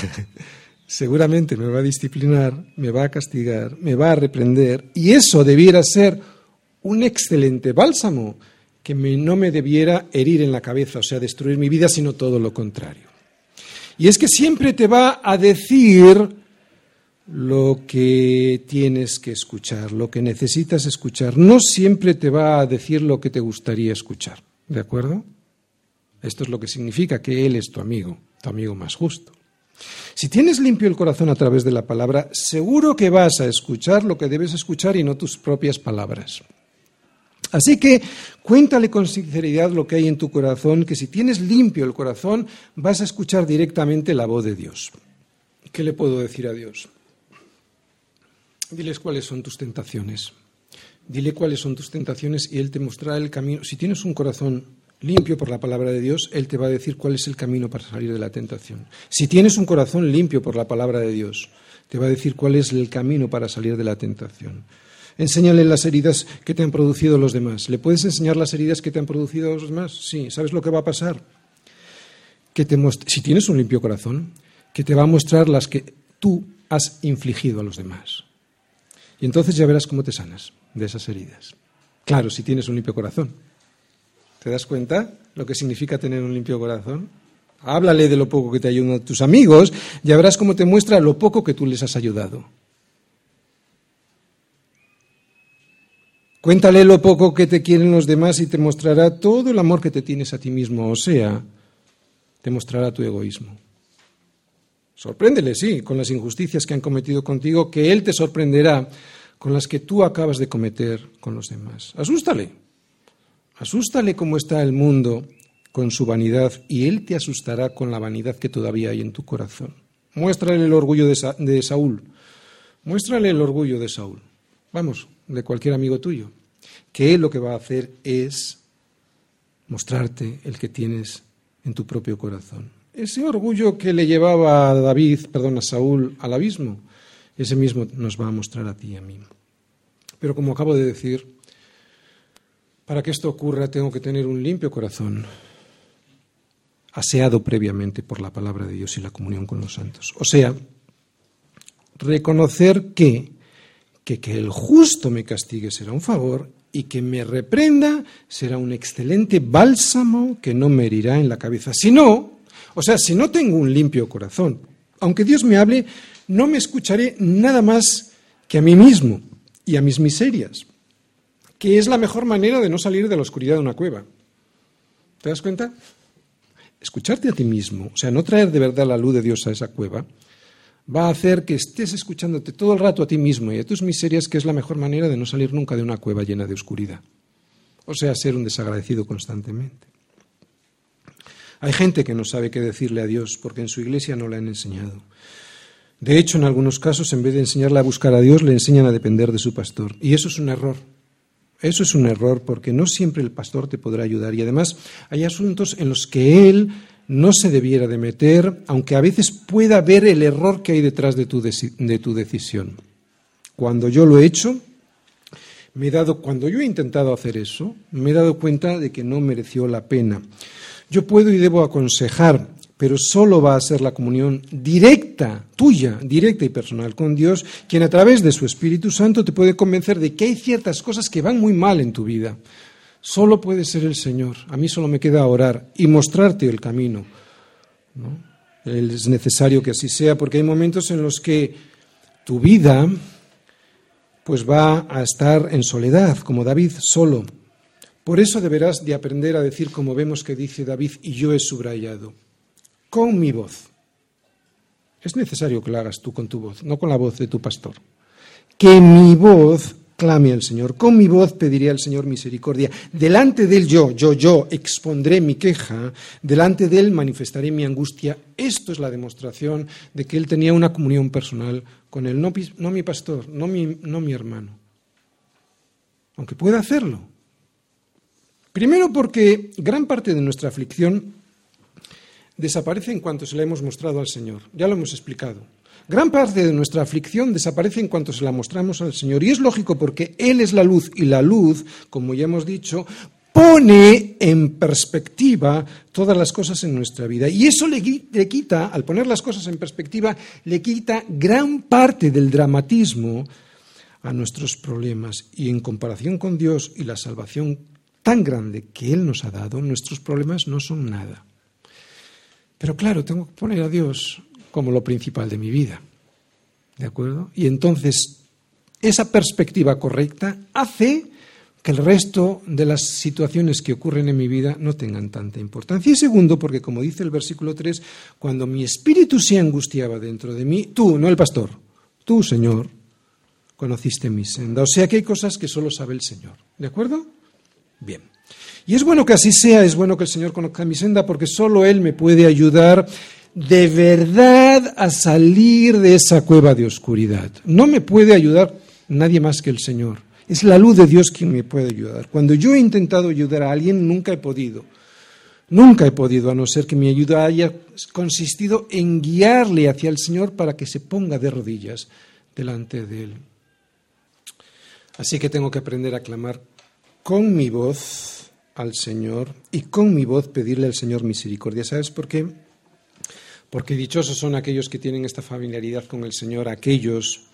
seguramente me va a disciplinar, me va a castigar, me va a reprender, y eso debiera ser un excelente bálsamo que no me debiera herir en la cabeza, o sea, destruir mi vida, sino todo lo contrario. Y es que siempre te va a decir lo que tienes que escuchar, lo que necesitas escuchar. No siempre te va a decir lo que te gustaría escuchar. ¿De acuerdo? Esto es lo que significa que Él es tu amigo, tu amigo más justo. Si tienes limpio el corazón a través de la palabra, seguro que vas a escuchar lo que debes escuchar y no tus propias palabras. Así que cuéntale con sinceridad lo que hay en tu corazón, que si tienes limpio el corazón vas a escuchar directamente la voz de Dios. ¿Qué le puedo decir a Dios? Diles cuáles son tus tentaciones. Dile cuáles son tus tentaciones y Él te mostrará el camino. Si tienes un corazón limpio por la palabra de Dios, Él te va a decir cuál es el camino para salir de la tentación. Si tienes un corazón limpio por la palabra de Dios, te va a decir cuál es el camino para salir de la tentación. Enséñale las heridas que te han producido los demás. ¿Le puedes enseñar las heridas que te han producido los demás? Sí. ¿Sabes lo que va a pasar? Que te si tienes un limpio corazón, que te va a mostrar las que tú has infligido a los demás. Y entonces ya verás cómo te sanas de esas heridas. Claro, si tienes un limpio corazón. ¿Te das cuenta lo que significa tener un limpio corazón? Háblale de lo poco que te ayudan tus amigos y verás cómo te muestra lo poco que tú les has ayudado. Cuéntale lo poco que te quieren los demás y te mostrará todo el amor que te tienes a ti mismo, o sea, te mostrará tu egoísmo. Sorpréndele, sí, con las injusticias que han cometido contigo, que Él te sorprenderá con las que tú acabas de cometer con los demás. Asústale, asústale cómo está el mundo con su vanidad y Él te asustará con la vanidad que todavía hay en tu corazón. Muéstrale el orgullo de, Saúl, muéstrale el orgullo de Saúl. Vamos, de cualquier amigo tuyo, que él lo que va a hacer es mostrarte el que tienes en tu propio corazón. Ese orgullo que le llevaba a David, perdón, a Saúl al abismo, ese mismo nos va a mostrar a ti y a mí. Pero como acabo de decir, para que esto ocurra tengo que tener un limpio corazón, aseado previamente por la palabra de Dios y la comunión con los santos. O sea, reconocer que que que el justo me castigue será un favor y que me reprenda será un excelente bálsamo que no me herirá en la cabeza. Si no, o sea, si no tengo un limpio corazón, aunque Dios me hable, no me escucharé nada más que a mí mismo y a mis miserias, que es la mejor manera de no salir de la oscuridad de una cueva. ¿Te das cuenta? Escucharte a ti mismo, o sea, no traer de verdad la luz de Dios a esa cueva, va a hacer que estés escuchándote todo el rato a ti mismo y a tus miserias, que es la mejor manera de no salir nunca de una cueva llena de oscuridad. O sea, ser un desagradecido constantemente. Hay gente que no sabe qué decirle a Dios porque en su iglesia no le han enseñado. De hecho, en algunos casos, en vez de enseñarle a buscar a Dios, le enseñan a depender de su pastor. Y eso es un error. Eso es un error porque no siempre el pastor te podrá ayudar. Y además hay asuntos en los que él no se debiera de meter, aunque a veces pueda ver el error que hay detrás de tu, de tu decisión. Cuando yo lo he hecho, me he dado, cuando yo he intentado hacer eso, me he dado cuenta de que no mereció la pena. Yo puedo y debo aconsejar, pero solo va a ser la comunión directa, tuya, directa y personal con Dios, quien a través de su Espíritu Santo te puede convencer de que hay ciertas cosas que van muy mal en tu vida. Solo puede ser el Señor. A mí solo me queda orar y mostrarte el camino. Es necesario que así sea porque hay momentos en los que tu vida pues va a estar en soledad, como David solo. Por eso deberás de aprender a decir como vemos que dice David y yo he subrayado, con mi voz. Es necesario que lo hagas tú con tu voz, no con la voz de tu pastor. Que mi voz clame al Señor. Con mi voz pediré al Señor misericordia. Delante de Él yo, yo, yo expondré mi queja. Delante de Él manifestaré mi angustia. Esto es la demostración de que Él tenía una comunión personal con Él. No, no mi pastor, no mi, no mi hermano. Aunque pueda hacerlo. Primero porque gran parte de nuestra aflicción desaparece en cuanto se la hemos mostrado al Señor. Ya lo hemos explicado. Gran parte de nuestra aflicción desaparece en cuanto se la mostramos al Señor. Y es lógico porque Él es la luz y la luz, como ya hemos dicho, pone en perspectiva todas las cosas en nuestra vida. Y eso le, quita, al poner las cosas en perspectiva, le quita gran parte del dramatismo a nuestros problemas. Y en comparación con Dios y la salvación tan grande que Él nos ha dado, nuestros problemas no son nada. Pero claro, tengo que poner a Dios como lo principal de mi vida. ¿De acuerdo? Y entonces, esa perspectiva correcta hace que el resto de las situaciones que ocurren en mi vida no tengan tanta importancia. Y segundo, porque como dice el versículo 3, cuando mi espíritu se angustiaba dentro de mí, tú, no el pastor, tú, Señor, conociste mi senda. O sea que hay cosas que solo sabe el Señor. ¿De acuerdo? Bien. Y es bueno que así sea, es bueno que el Señor conozca mi senda porque solo Él me puede ayudar de verdad a salir de esa cueva de oscuridad. No me puede ayudar nadie más que el Señor. Es la luz de Dios quien me puede ayudar. Cuando yo he intentado ayudar a alguien, nunca he podido. Nunca he podido, a no ser que mi ayuda haya consistido en guiarle hacia el Señor para que se ponga de rodillas delante de Él. Así que tengo que aprender a clamar con mi voz al Señor y con mi voz pedirle al Señor misericordia. ¿Sabes por qué? porque dichosos son aquellos que tienen esta familiaridad con el Señor, aquellos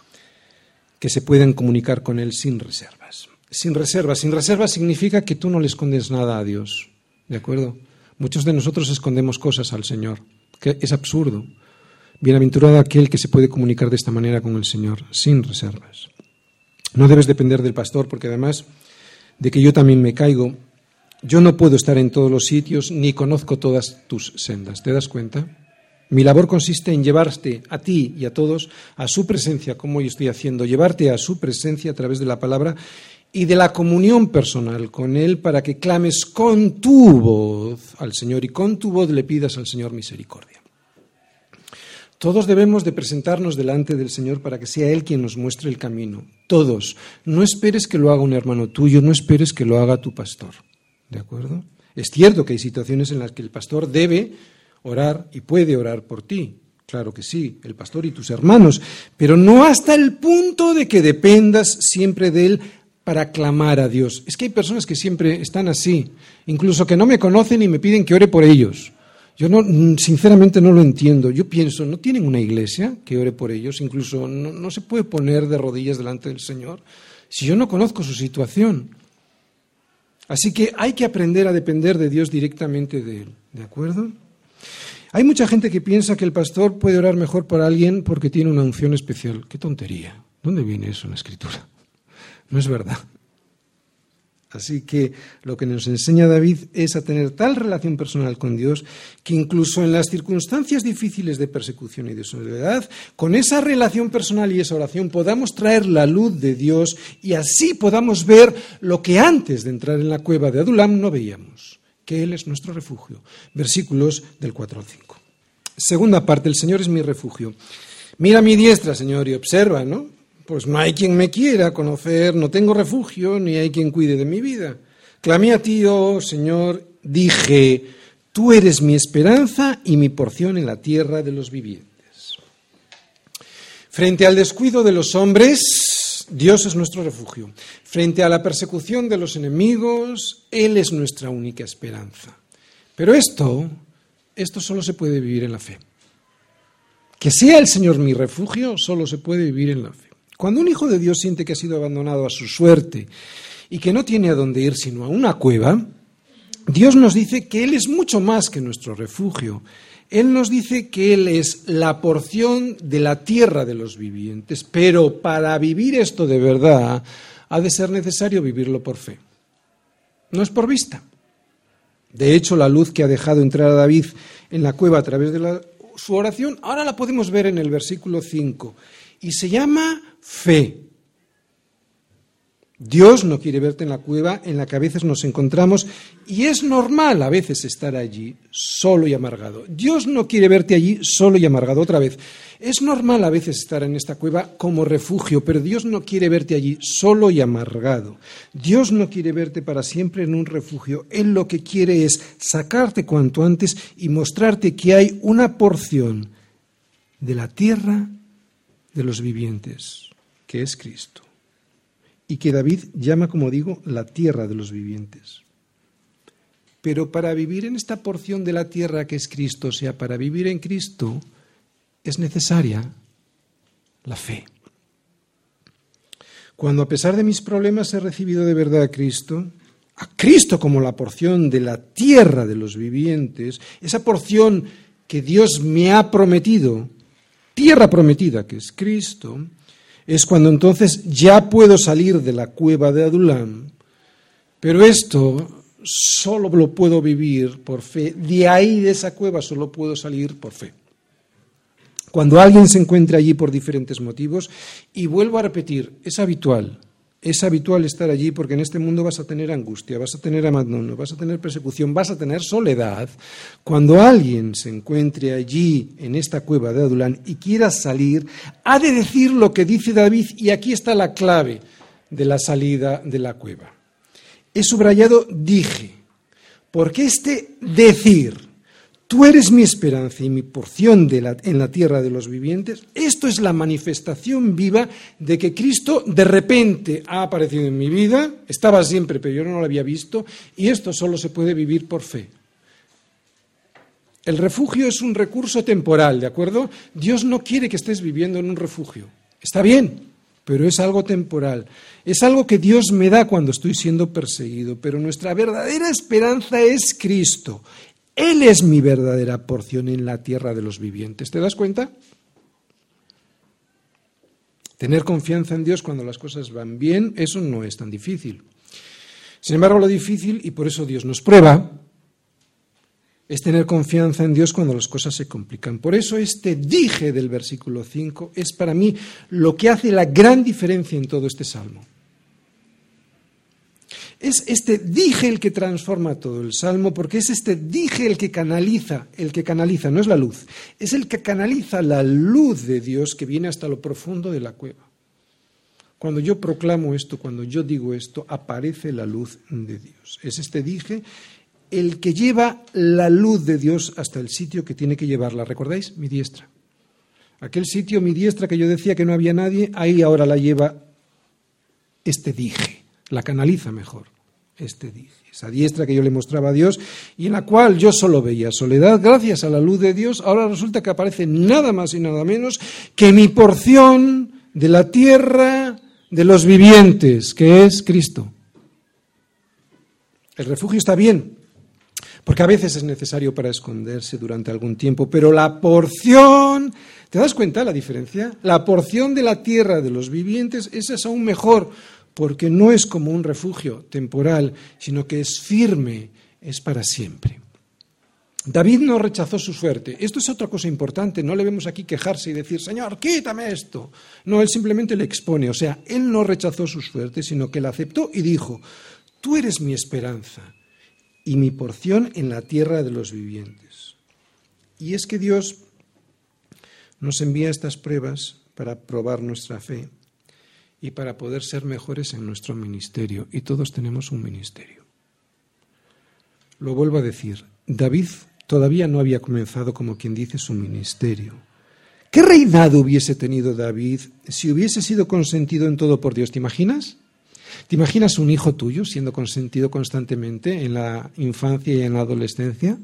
que se pueden comunicar con Él sin reservas. Sin reservas, sin reservas significa que tú no le escondes nada a Dios. ¿De acuerdo? Muchos de nosotros escondemos cosas al Señor, que es absurdo. Bienaventurado aquel que se puede comunicar de esta manera con el Señor, sin reservas. No debes depender del pastor, porque además de que yo también me caigo, yo no puedo estar en todos los sitios ni conozco todas tus sendas. ¿Te das cuenta? Mi labor consiste en llevarte a ti y a todos a su presencia, como yo estoy haciendo, llevarte a su presencia a través de la palabra y de la comunión personal con Él para que clames con tu voz al Señor y con tu voz le pidas al Señor misericordia. Todos debemos de presentarnos delante del Señor para que sea Él quien nos muestre el camino. Todos. No esperes que lo haga un hermano tuyo, no esperes que lo haga tu pastor. ¿De acuerdo? Es cierto que hay situaciones en las que el pastor debe orar y puede orar por ti. Claro que sí, el pastor y tus hermanos, pero no hasta el punto de que dependas siempre de Él para clamar a Dios. Es que hay personas que siempre están así, incluso que no me conocen y me piden que ore por ellos. Yo no, sinceramente no lo entiendo. Yo pienso, ¿no tienen una iglesia que ore por ellos? Incluso no, no se puede poner de rodillas delante del Señor si yo no conozco su situación. Así que hay que aprender a depender de Dios directamente de Él. ¿De acuerdo? Hay mucha gente que piensa que el pastor puede orar mejor por alguien porque tiene una unción especial. Qué tontería. ¿Dónde viene eso en la escritura? No es verdad. Así que lo que nos enseña David es a tener tal relación personal con Dios que incluso en las circunstancias difíciles de persecución y de soledad, con esa relación personal y esa oración podamos traer la luz de Dios y así podamos ver lo que antes de entrar en la cueva de Adulam no veíamos, que Él es nuestro refugio. Versículos del 4 al 5. Segunda parte, el Señor es mi refugio. Mira mi diestra, Señor, y observa, ¿no? Pues no hay quien me quiera conocer, no tengo refugio, ni hay quien cuide de mi vida. Clamé a ti, oh Señor, dije, tú eres mi esperanza y mi porción en la tierra de los vivientes. Frente al descuido de los hombres, Dios es nuestro refugio. Frente a la persecución de los enemigos, Él es nuestra única esperanza. Pero esto, esto solo se puede vivir en la fe. Que sea el Señor mi refugio, solo se puede vivir en la fe. Cuando un hijo de Dios siente que ha sido abandonado a su suerte y que no tiene a dónde ir sino a una cueva, Dios nos dice que Él es mucho más que nuestro refugio. Él nos dice que Él es la porción de la tierra de los vivientes, pero para vivir esto de verdad ha de ser necesario vivirlo por fe. No es por vista. De hecho, la luz que ha dejado entrar a David en la cueva a través de su oración, ahora la podemos ver en el versículo 5 y se llama fe. Dios no quiere verte en la cueva en la que a veces nos encontramos y es normal a veces estar allí solo y amargado. Dios no quiere verte allí solo y amargado otra vez. Es normal a veces estar en esta cueva como refugio, pero Dios no quiere verte allí solo y amargado. Dios no quiere verte para siempre en un refugio. Él lo que quiere es sacarte cuanto antes y mostrarte que hay una porción de la tierra de los vivientes, que es Cristo, y que David llama, como digo, la tierra de los vivientes. Pero para vivir en esta porción de la tierra que es Cristo, o sea, para vivir en Cristo, es necesaria la fe. Cuando a pesar de mis problemas he recibido de verdad a Cristo, a Cristo como la porción de la tierra de los vivientes, esa porción que Dios me ha prometido tierra prometida, que es Cristo, es cuando entonces ya puedo salir de la cueva de Adulam, pero esto solo lo puedo vivir por fe, de ahí de esa cueva solo puedo salir por fe. Cuando alguien se encuentra allí por diferentes motivos, y vuelvo a repetir, es habitual, es habitual estar allí porque en este mundo vas a tener angustia, vas a tener abandono, vas a tener persecución, vas a tener soledad. Cuando alguien se encuentre allí en esta cueva de Adulán y quiera salir, ha de decir lo que dice David y aquí está la clave de la salida de la cueva. He subrayado dije, porque este decir Tú eres mi esperanza y mi porción en la tierra de los vivientes. Esto es la manifestación viva de que Cristo de repente ha aparecido en mi vida, estaba siempre, pero yo no lo había visto, y esto solo se puede vivir por fe. El refugio es un recurso temporal, ¿de acuerdo? Dios no quiere que estés viviendo en un refugio. Está bien, pero es algo temporal. Es algo que Dios me da cuando estoy siendo perseguido, pero nuestra verdadera esperanza es Cristo. Él es mi verdadera porción en la tierra de los vivientes. ¿Te das cuenta? Tener confianza en Dios cuando las cosas van bien, eso no es tan difícil. Sin embargo, lo difícil, y por eso Dios nos prueba, es tener confianza en Dios cuando las cosas se complican. Por eso este dije del versículo 5 es para mí lo que hace la gran diferencia en todo este salmo. Es este dije el que transforma todo el salmo, porque es este dije el que canaliza, el que canaliza, no es la luz, es el que canaliza la luz de Dios que viene hasta lo profundo de la cueva. Cuando yo proclamo esto, cuando yo digo esto, aparece la luz de Dios. Es este dije el que lleva la luz de Dios hasta el sitio que tiene que llevarla. ¿Recordáis? Mi diestra. Aquel sitio, mi diestra, que yo decía que no había nadie, ahí ahora la lleva este dije, la canaliza mejor, este. Esa diestra que yo le mostraba a Dios y en la cual yo solo veía soledad, gracias a la luz de Dios, ahora resulta que aparece nada más y nada menos que mi porción de la tierra de los vivientes, que es Cristo. El refugio está bien, porque a veces es necesario para esconderse durante algún tiempo, pero la porción, ¿te das cuenta la diferencia? La porción de la tierra de los vivientes, esa es aún mejor, porque no es como un refugio temporal, sino que es firme, es para siempre. David no rechazó su suerte. Esto es otra cosa importante. No le vemos aquí quejarse y decir, Señor, quítame esto. No, él simplemente le expone. O sea, él no rechazó su suerte, sino que la aceptó y dijo, tú eres mi esperanza y mi porción en la tierra de los vivientes. Y es que Dios nos envía estas pruebas para probar nuestra fe y para poder ser mejores en nuestro ministerio. Y todos tenemos un ministerio. Lo vuelvo a decir, David todavía no había comenzado, como quien dice, su ministerio. ¿Qué reinado hubiese tenido David si hubiese sido consentido en todo por Dios? ¿Te imaginas? ¿Te imaginas un hijo tuyo siendo consentido constantemente en la infancia y en la adolescencia?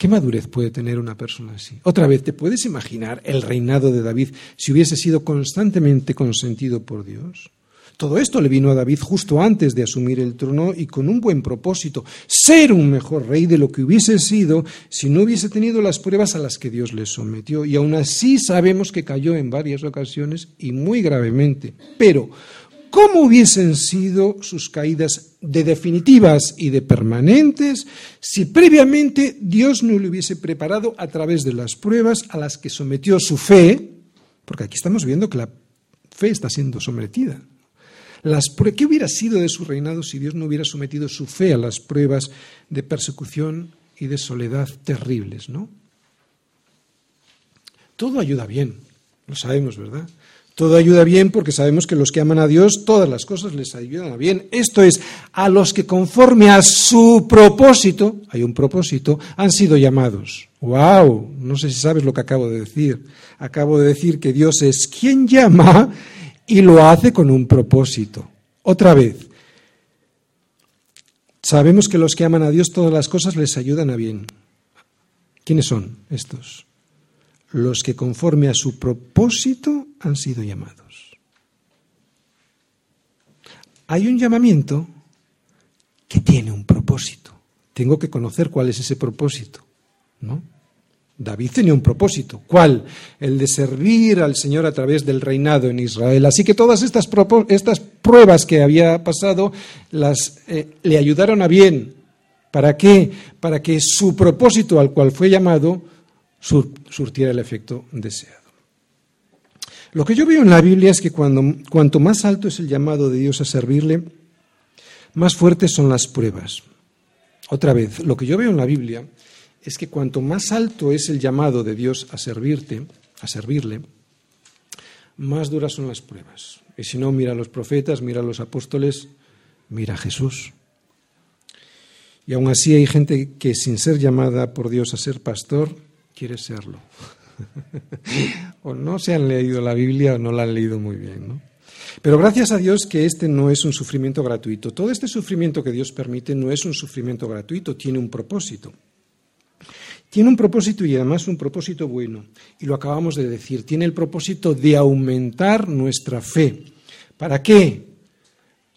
¿Qué madurez puede tener una persona así? Otra vez, ¿te puedes imaginar el reinado de David si hubiese sido constantemente consentido por Dios? Todo esto le vino a David justo antes de asumir el trono y con un buen propósito, ser un mejor rey de lo que hubiese sido si no hubiese tenido las pruebas a las que Dios le sometió. Y aún así sabemos que cayó en varias ocasiones y muy gravemente. Pero ¿Cómo hubiesen sido sus caídas de definitivas y de permanentes si previamente Dios no le hubiese preparado a través de las pruebas a las que sometió su fe? Porque aquí estamos viendo que la fe está siendo sometida. ¿Qué hubiera sido de su reinado si Dios no hubiera sometido su fe a las pruebas de persecución y de soledad terribles? ¿no? Todo ayuda bien, lo sabemos, ¿verdad? Todo ayuda bien porque sabemos que los que aman a Dios, todas las cosas les ayudan a bien. Esto es, a los que conforme a su propósito, hay un propósito, han sido llamados. ¡Wow! No sé si sabes lo que acabo de decir. Acabo de decir que Dios es quien llama y lo hace con un propósito. Otra vez, sabemos que los que aman a Dios, todas las cosas les ayudan a bien. ¿Quiénes son estos? Los que conforme a su propósito han sido llamados. Hay un llamamiento que tiene un propósito. Tengo que conocer cuál es ese propósito, ¿no? David tenía un propósito. ¿Cuál? El de servir al Señor a través del reinado en Israel. Así que todas estas, estas pruebas que había pasado las, eh, le ayudaron a bien. ¿Para qué? Para que su propósito al cual fue llamado surtiera el efecto deseado. Lo que yo veo en la Biblia es que cuando, cuanto más alto es el llamado de Dios a servirle, más fuertes son las pruebas. Otra vez, lo que yo veo en la Biblia es que cuanto más alto es el llamado de Dios a servirte, a servirle, más duras son las pruebas. Y si no, mira a los profetas, mira a los apóstoles, mira a Jesús. Y aún así hay gente que sin ser llamada por Dios a ser pastor, quiere serlo. o no se han leído la Biblia o no la han leído muy bien. ¿no? Pero gracias a Dios que este no es un sufrimiento gratuito. Todo este sufrimiento que Dios permite no es un sufrimiento gratuito, tiene un propósito. tiene un propósito y además un propósito bueno. Y lo acabamos de decir, tiene el propósito de aumentar nuestra fe. ¿Para qué?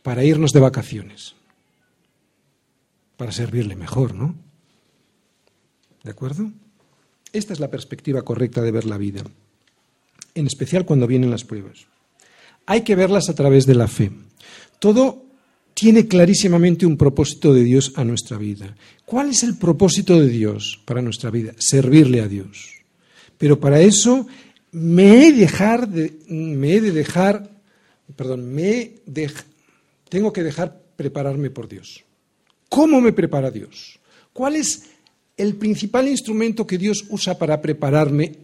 Para irnos de vacaciones. Para servirle mejor, ¿no? ¿De acuerdo? Esta es la perspectiva correcta de ver la vida, en especial cuando vienen las pruebas. Hay que verlas a través de la fe. Todo tiene clarísimamente un propósito de Dios a nuestra vida. ¿Cuál es el propósito de Dios para nuestra vida? Servirle a Dios. Pero para eso me he, dejar de, me he de dejar, perdón, me tengo que dejar prepararme por Dios. ¿Cómo me prepara Dios? ¿Cuál es el principal instrumento que Dios usa para prepararme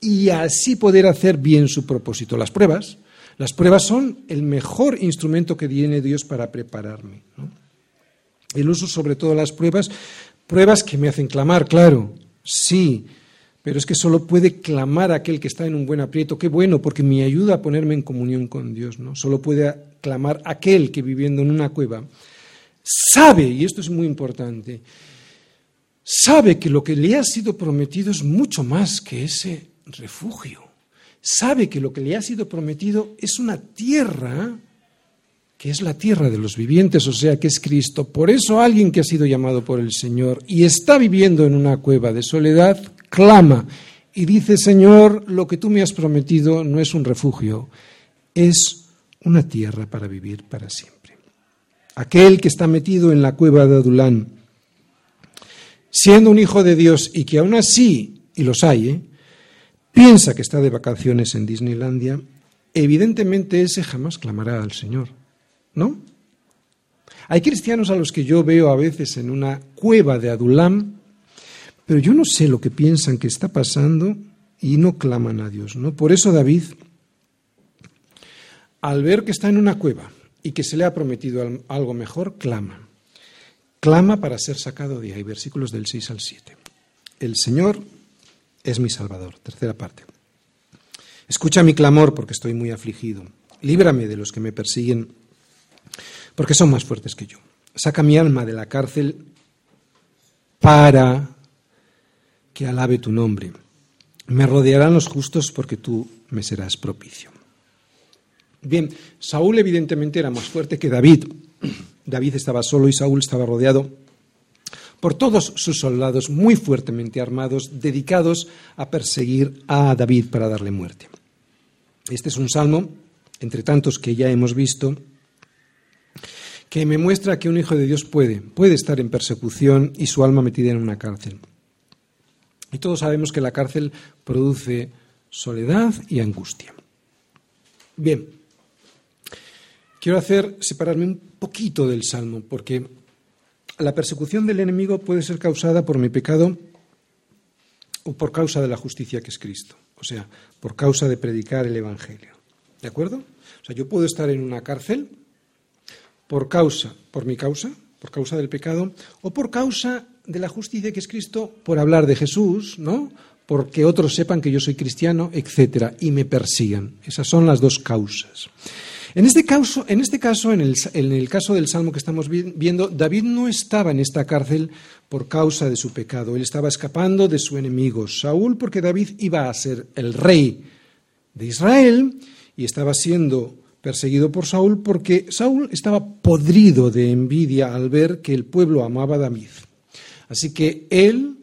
y así poder hacer bien su propósito? Las pruebas. Las pruebas son el mejor instrumento que tiene Dios para prepararme. El uso sobre todo las pruebas, pruebas que me hacen clamar, claro, sí, pero es que solo puede clamar aquel que está en un buen aprieto. Qué bueno, porque me ayuda a ponerme en comunión con Dios, ¿no? Solo puede clamar aquel que viviendo en una cueva sabe, y esto es muy importante, sabe que lo que le ha sido prometido es mucho más que ese refugio sabe que lo que le ha sido prometido es una tierra que es la tierra de los vivientes, o sea, que es Cristo. Por eso alguien que ha sido llamado por el Señor y está viviendo en una cueva de soledad, clama y dice, Señor, lo que tú me has prometido no es un refugio, es una tierra para vivir para siempre. Aquel que está metido en la cueva de Adulán, siendo un hijo de Dios y que aún así, y los hay, ¿eh? piensa que está de vacaciones en Disneylandia, evidentemente ese jamás clamará al Señor, ¿no? Hay cristianos a los que yo veo a veces en una cueva de Adulam, pero yo no sé lo que piensan que está pasando y no claman a Dios, ¿no? Por eso David, al ver que está en una cueva y que se le ha prometido algo mejor, clama. Clama para ser sacado de ahí, versículos del 6 al 7. El Señor es mi Salvador. Tercera parte. Escucha mi clamor porque estoy muy afligido. Líbrame de los que me persiguen porque son más fuertes que yo. Saca mi alma de la cárcel para que alabe tu nombre. Me rodearán los justos porque tú me serás propicio. Bien, Saúl evidentemente era más fuerte que David. David estaba solo y Saúl estaba rodeado por todos sus soldados muy fuertemente armados, dedicados a perseguir a David para darle muerte. Este es un salmo, entre tantos que ya hemos visto, que me muestra que un hijo de Dios puede, puede estar en persecución y su alma metida en una cárcel. Y todos sabemos que la cárcel produce soledad y angustia. Bien, quiero hacer separarme un poquito del salmo, porque la persecución del enemigo puede ser causada por mi pecado o por causa de la justicia que es Cristo, o sea, por causa de predicar el Evangelio. ¿De acuerdo? O sea, yo puedo estar en una cárcel por causa, por mi causa, por causa del pecado, o por causa de la justicia que es Cristo, por hablar de Jesús, ¿no? Porque otros sepan que yo soy cristiano, etcétera, y me persigan. Esas son las dos causas. En este caso, en, este caso en, el, caso del Salmo que estamos viendo, David no estaba en esta cárcel por causa de su pecado, él estaba escapando de su enemigo Saúl, porque David iba a ser el rey de Israel y estaba siendo perseguido por Saúl porque Saúl estaba podrido de envidia al ver que el pueblo amaba a David. Así que él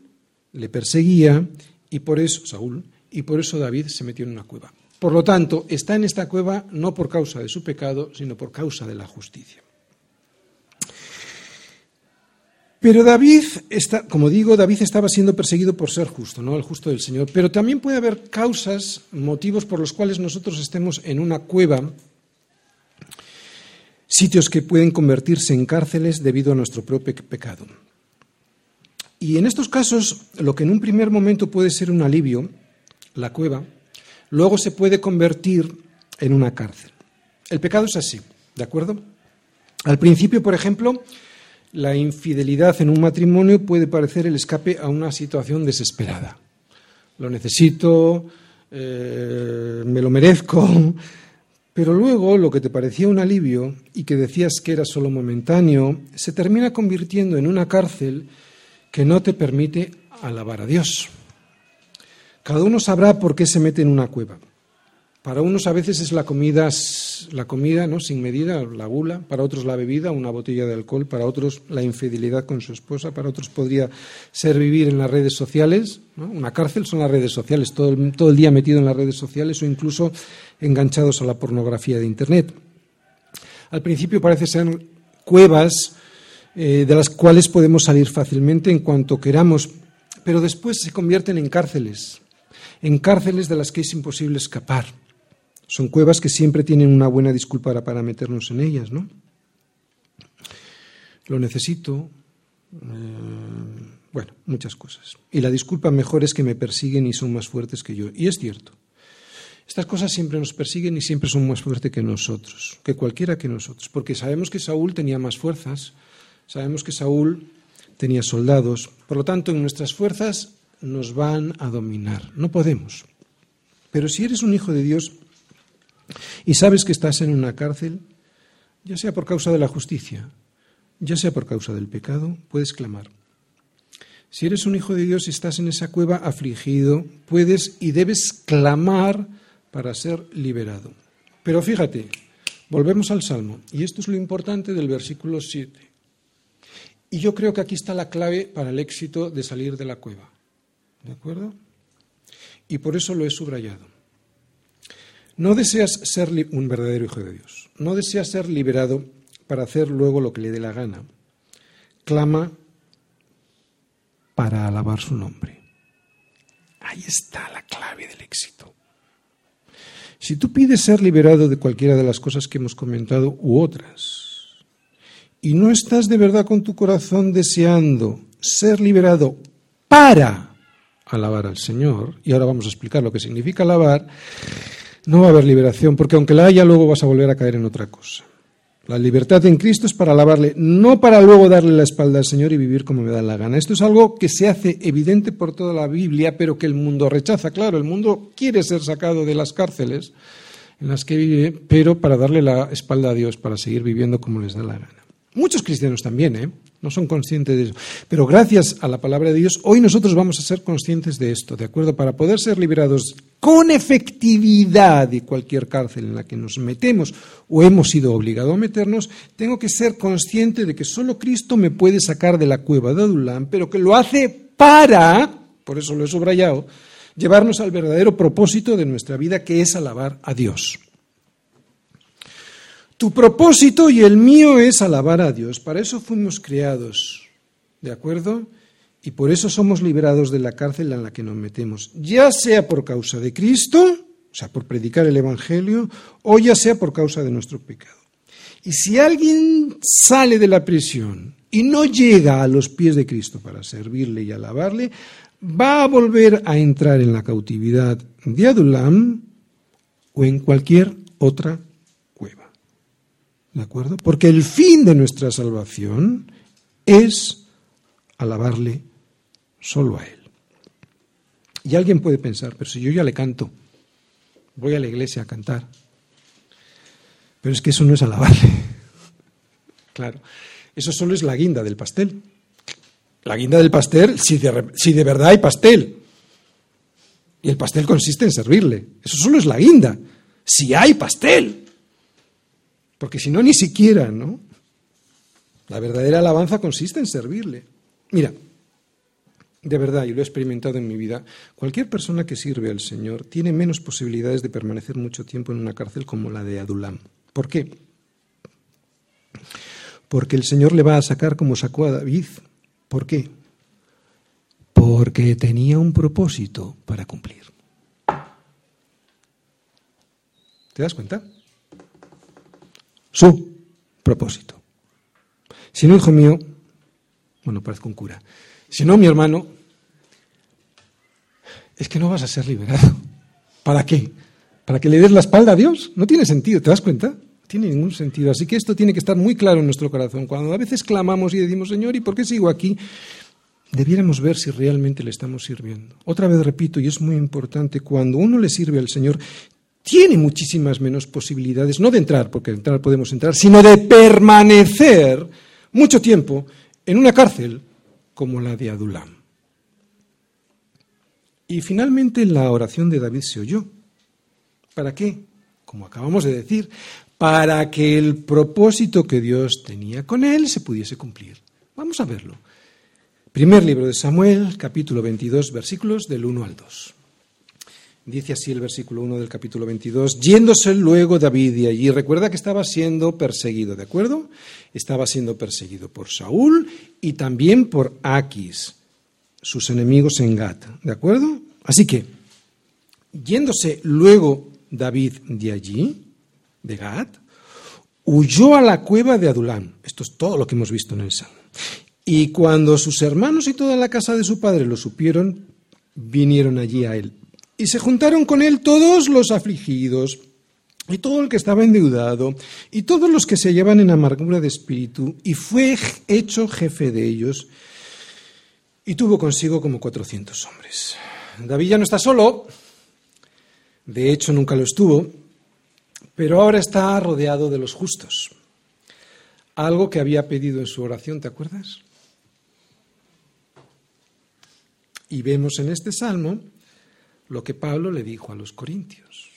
le perseguía y por eso Saúl y por eso David se metió en una cueva. Por lo tanto, está en esta cueva no por causa de su pecado, sino por causa de la justicia. Pero David, está, como digo, David estaba siendo perseguido por ser justo, ¿no? El justo del Señor. Pero también puede haber causas, motivos por los cuales nosotros estemos en una cueva, sitios que pueden convertirse en cárceles debido a nuestro propio pecado. Y en estos casos, lo que en un primer momento puede ser un alivio, la cueva, luego se puede convertir en una cárcel. El pecado es así, ¿de acuerdo? Al principio, por ejemplo, la infidelidad en un matrimonio puede parecer el escape a una situación desesperada. Lo necesito, eh, me lo merezco, pero luego lo que te parecía un alivio y que decías que era solo momentáneo, se termina convirtiendo en una cárcel que no te permite alabar a Dios. Cada uno sabrá por qué se mete en una cueva. Para unos a veces es la comida, la comida, ¿no? sin medida, la gula, para otros la bebida, una botella de alcohol, para otros la infidelidad con su esposa, para otros podría ser vivir en las redes sociales, una cárcel son las redes sociales, todo el, día metido en las redes sociales o incluso enganchados a la pornografía de Internet. Al principio parece ser cuevas eh, de las cuales podemos salir fácilmente en cuanto queramos, pero después se convierten en cárceles, en cárceles de las que es imposible escapar. Son cuevas que siempre tienen una buena disculpa para meternos en ellas, ¿no? Lo necesito. Eh, bueno, muchas cosas. Y la disculpa mejor es que me persiguen y son más fuertes que yo. Y es cierto. Estas cosas siempre nos persiguen y siempre son más fuertes que nosotros, que cualquiera que nosotros. Porque sabemos que Saúl tenía más fuerzas, sabemos que Saúl tenía soldados. Por lo tanto, en nuestras fuerzas nos van a dominar. No podemos. Pero si eres un hijo de Dios, y sabes que estás en una cárcel, ya sea por causa de la justicia, ya sea por causa del pecado, puedes clamar. Si eres un hijo de Dios y estás en esa cueva afligido, puedes y debes clamar para ser liberado. Pero fíjate, volvemos al Salmo, y esto es lo importante del versículo 7. Y yo creo que aquí está la clave para el éxito de salir de la cueva. ¿De acuerdo? Y por eso lo he subrayado. No deseas ser un verdadero hijo de Dios. No deseas ser liberado para hacer luego lo que le dé la gana. Clama para alabar su nombre. Ahí está la clave del éxito. Si tú pides ser liberado de cualquiera de las cosas que hemos comentado u otras, y no estás de verdad con tu corazón deseando ser liberado para alabar al Señor, y ahora vamos a explicar lo que significa alabar, no va a haber liberación, porque aunque la haya, luego vas a volver a caer en otra cosa. La libertad en Cristo es para alabarle, no para luego darle la espalda al Señor y vivir como me da la gana. Esto es algo que se hace evidente por toda la Biblia, pero que el mundo rechaza. Claro, el mundo quiere ser sacado de las cárceles en las que vive, pero para darle la espalda a Dios, para seguir viviendo como les da la gana. Muchos cristianos también, ¿eh? No son conscientes de eso. Pero gracias a la palabra de Dios, hoy nosotros vamos a ser conscientes de esto, ¿de acuerdo? Para poder ser liberados con efectividad de cualquier cárcel en la que nos metemos o hemos sido obligados a meternos, tengo que ser consciente de que solo Cristo me puede sacar de la cueva de Adulán, pero que lo hace para, por eso lo he subrayado, llevarnos al verdadero propósito de nuestra vida, que es alabar a Dios. Tu propósito y el mío es alabar a Dios. Para eso fuimos creados. ¿De acuerdo? Y por eso somos liberados de la cárcel en la que nos metemos. Ya sea por causa de Cristo, o sea, por predicar el Evangelio, o ya sea por causa de nuestro pecado. Y si alguien sale de la prisión y no llega a los pies de Cristo para servirle y alabarle, va a volver a entrar en la cautividad de Adulam o en cualquier otra ¿De acuerdo? Porque el fin de nuestra salvación es alabarle solo a Él. Y alguien puede pensar, pero si yo ya le canto, voy a la iglesia a cantar, pero es que eso no es alabarle. Claro, eso solo es la guinda del pastel. La guinda del pastel, si de, si de verdad hay pastel. Y el pastel consiste en servirle. Eso solo es la guinda. Si hay pastel. Porque si no, ni siquiera, ¿no? La verdadera alabanza consiste en servirle. Mira, de verdad, y lo he experimentado en mi vida, cualquier persona que sirve al Señor tiene menos posibilidades de permanecer mucho tiempo en una cárcel como la de Adulam. ¿Por qué? Porque el Señor le va a sacar como sacó a David. ¿Por qué? Porque tenía un propósito para cumplir. ¿Te das cuenta? Su propósito. Si no, hijo mío, bueno, parezco un cura, si no, mi hermano, es que no vas a ser liberado. ¿Para qué? ¿Para que le des la espalda a Dios? No tiene sentido, ¿te das cuenta? No tiene ningún sentido. Así que esto tiene que estar muy claro en nuestro corazón. Cuando a veces clamamos y decimos, Señor, ¿y por qué sigo aquí? Debiéramos ver si realmente le estamos sirviendo. Otra vez repito, y es muy importante, cuando uno le sirve al Señor, tiene muchísimas menos posibilidades, no de entrar, porque entrar podemos entrar, sino de permanecer mucho tiempo en una cárcel como la de Adulam. Y finalmente la oración de David se oyó. ¿Para qué? Como acabamos de decir, para que el propósito que Dios tenía con él se pudiese cumplir. Vamos a verlo. Primer libro de Samuel, capítulo 22, versículos del 1 al 2. Dice así el versículo 1 del capítulo 22, yéndose luego David de allí, recuerda que estaba siendo perseguido, ¿de acuerdo? Estaba siendo perseguido por Saúl y también por Aquis, sus enemigos en Gat, ¿de acuerdo? Así que, yéndose luego David de allí, de Gat, huyó a la cueva de Adulán. Esto es todo lo que hemos visto en el Salmo. Y cuando sus hermanos y toda la casa de su padre lo supieron, vinieron allí a él. Y se juntaron con él todos los afligidos, y todo el que estaba endeudado, y todos los que se hallaban en amargura de espíritu, y fue hecho jefe de ellos, y tuvo consigo como cuatrocientos hombres. David ya no está solo, de hecho nunca lo estuvo, pero ahora está rodeado de los justos. Algo que había pedido en su oración, ¿te acuerdas? Y vemos en este salmo lo que Pablo le dijo a los corintios,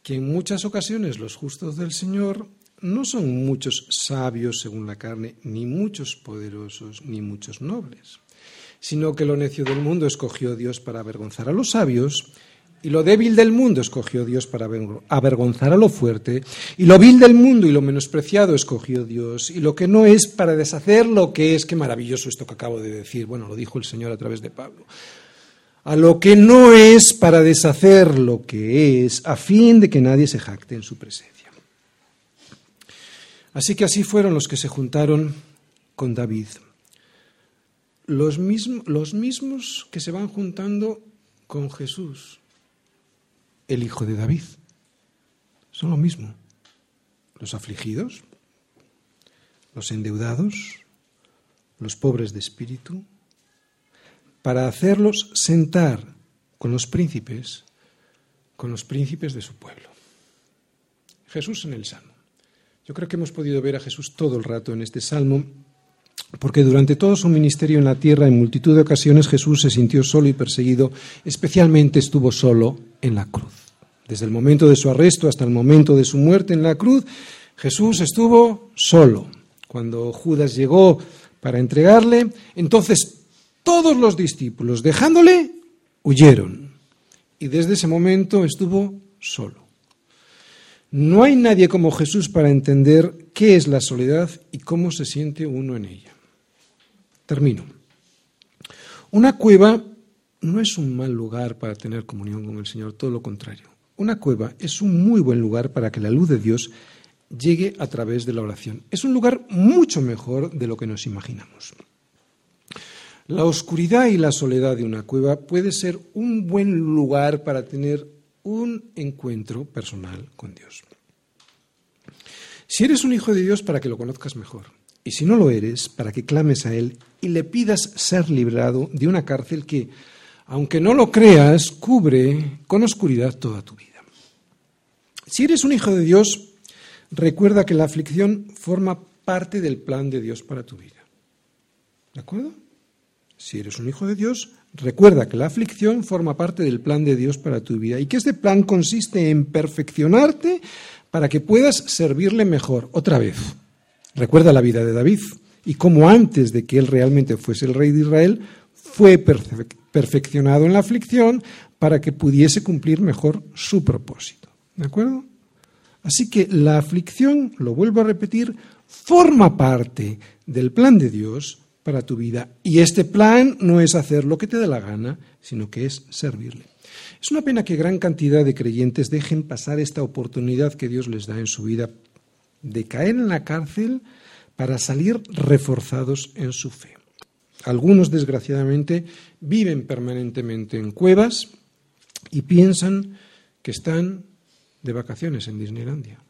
que en muchas ocasiones los justos del Señor no son muchos sabios según la carne, ni muchos poderosos, ni muchos nobles, sino que lo necio del mundo escogió Dios para avergonzar a los sabios, y lo débil del mundo escogió Dios para avergonzar a lo fuerte, y lo vil del mundo y lo menospreciado escogió Dios, y lo que no es para deshacer lo que es. Qué maravilloso esto que acabo de decir. Bueno, lo dijo el Señor a través de Pablo. A lo que no es para deshacer lo que es, a fin de que nadie se jacte en su presencia. Así que así fueron los que se juntaron con David. Los, los mismos que se van juntando con Jesús el hijo de David. Son lo mismo. Los afligidos, los endeudados, los pobres de espíritu, para hacerlos sentar con los príncipes, con los príncipes de su pueblo. Jesús en el Salmo. Yo creo que hemos podido ver a Jesús todo el rato en este Salmo, porque durante todo su ministerio en la tierra, en multitud de ocasiones, Jesús se sintió solo y perseguido, especialmente estuvo solo en la cruz. Desde el momento de su arresto hasta el momento de su muerte en la cruz, Jesús estuvo solo. Cuando Judas llegó para entregarle, entonces todos los discípulos, dejándole, huyeron. Y desde ese momento estuvo solo. No hay nadie como Jesús para entender qué es la soledad y cómo se siente uno en ella. Termino. Una cueva no es un mal lugar para tener comunión con el Señor, todo lo contrario. Una cueva es un muy buen lugar para que la luz de Dios llegue a través de la oración. Es un lugar mucho mejor de lo que nos imaginamos. La oscuridad y la soledad de una cueva puede ser un buen lugar para tener un encuentro personal con Dios. Si eres un hijo de Dios, para que lo conozcas mejor. Y si no lo eres, para que clames a Él y le pidas ser librado de una cárcel que, aunque no lo creas, cubre con oscuridad toda tu vida. Si eres un hijo de Dios, recuerda que la aflicción forma parte del plan de Dios para tu vida. ¿De acuerdo? Si eres un hijo de Dios, recuerda que la aflicción forma parte del plan de Dios para tu vida y que este plan consiste en perfeccionarte para que puedas servirle mejor. Otra vez, recuerda la vida de David y cómo antes de que él realmente fuese el rey de Israel, fue perfeccionado en la aflicción para que pudiese cumplir mejor su propósito. ¿De acuerdo? Así que la aflicción, lo vuelvo a repetir, forma parte del plan de Dios para tu vida. Y este plan no es hacer lo que te dé la gana, sino que es servirle. Es una pena que gran cantidad de creyentes dejen pasar esta oportunidad que Dios les da en su vida de caer en la cárcel para salir reforzados en su fe. Algunos, desgraciadamente, viven permanentemente en cuevas y piensan que están de vacaciones en Disneylandia.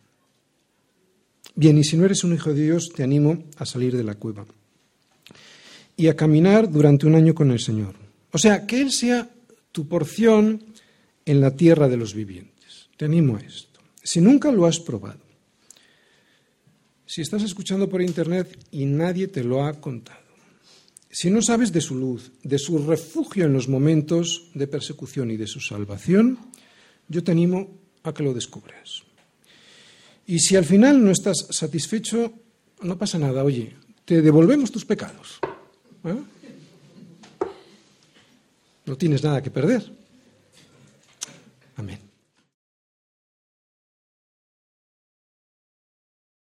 Bien, y si no eres un hijo de Dios, te animo a salir de la cueva y a caminar durante un año con el Señor. O sea, que Él sea tu porción en la tierra de los vivientes. Te animo a esto. Si nunca lo has probado, si estás escuchando por internet y nadie te lo ha contado, si no sabes de su luz, de su refugio en los momentos de persecución y de su salvación, yo te animo a que lo descubras. Y si al final no estás satisfecho, no pasa nada, oye, te devolvemos tus pecados. ¿Eh? No tienes nada que perder. Amén.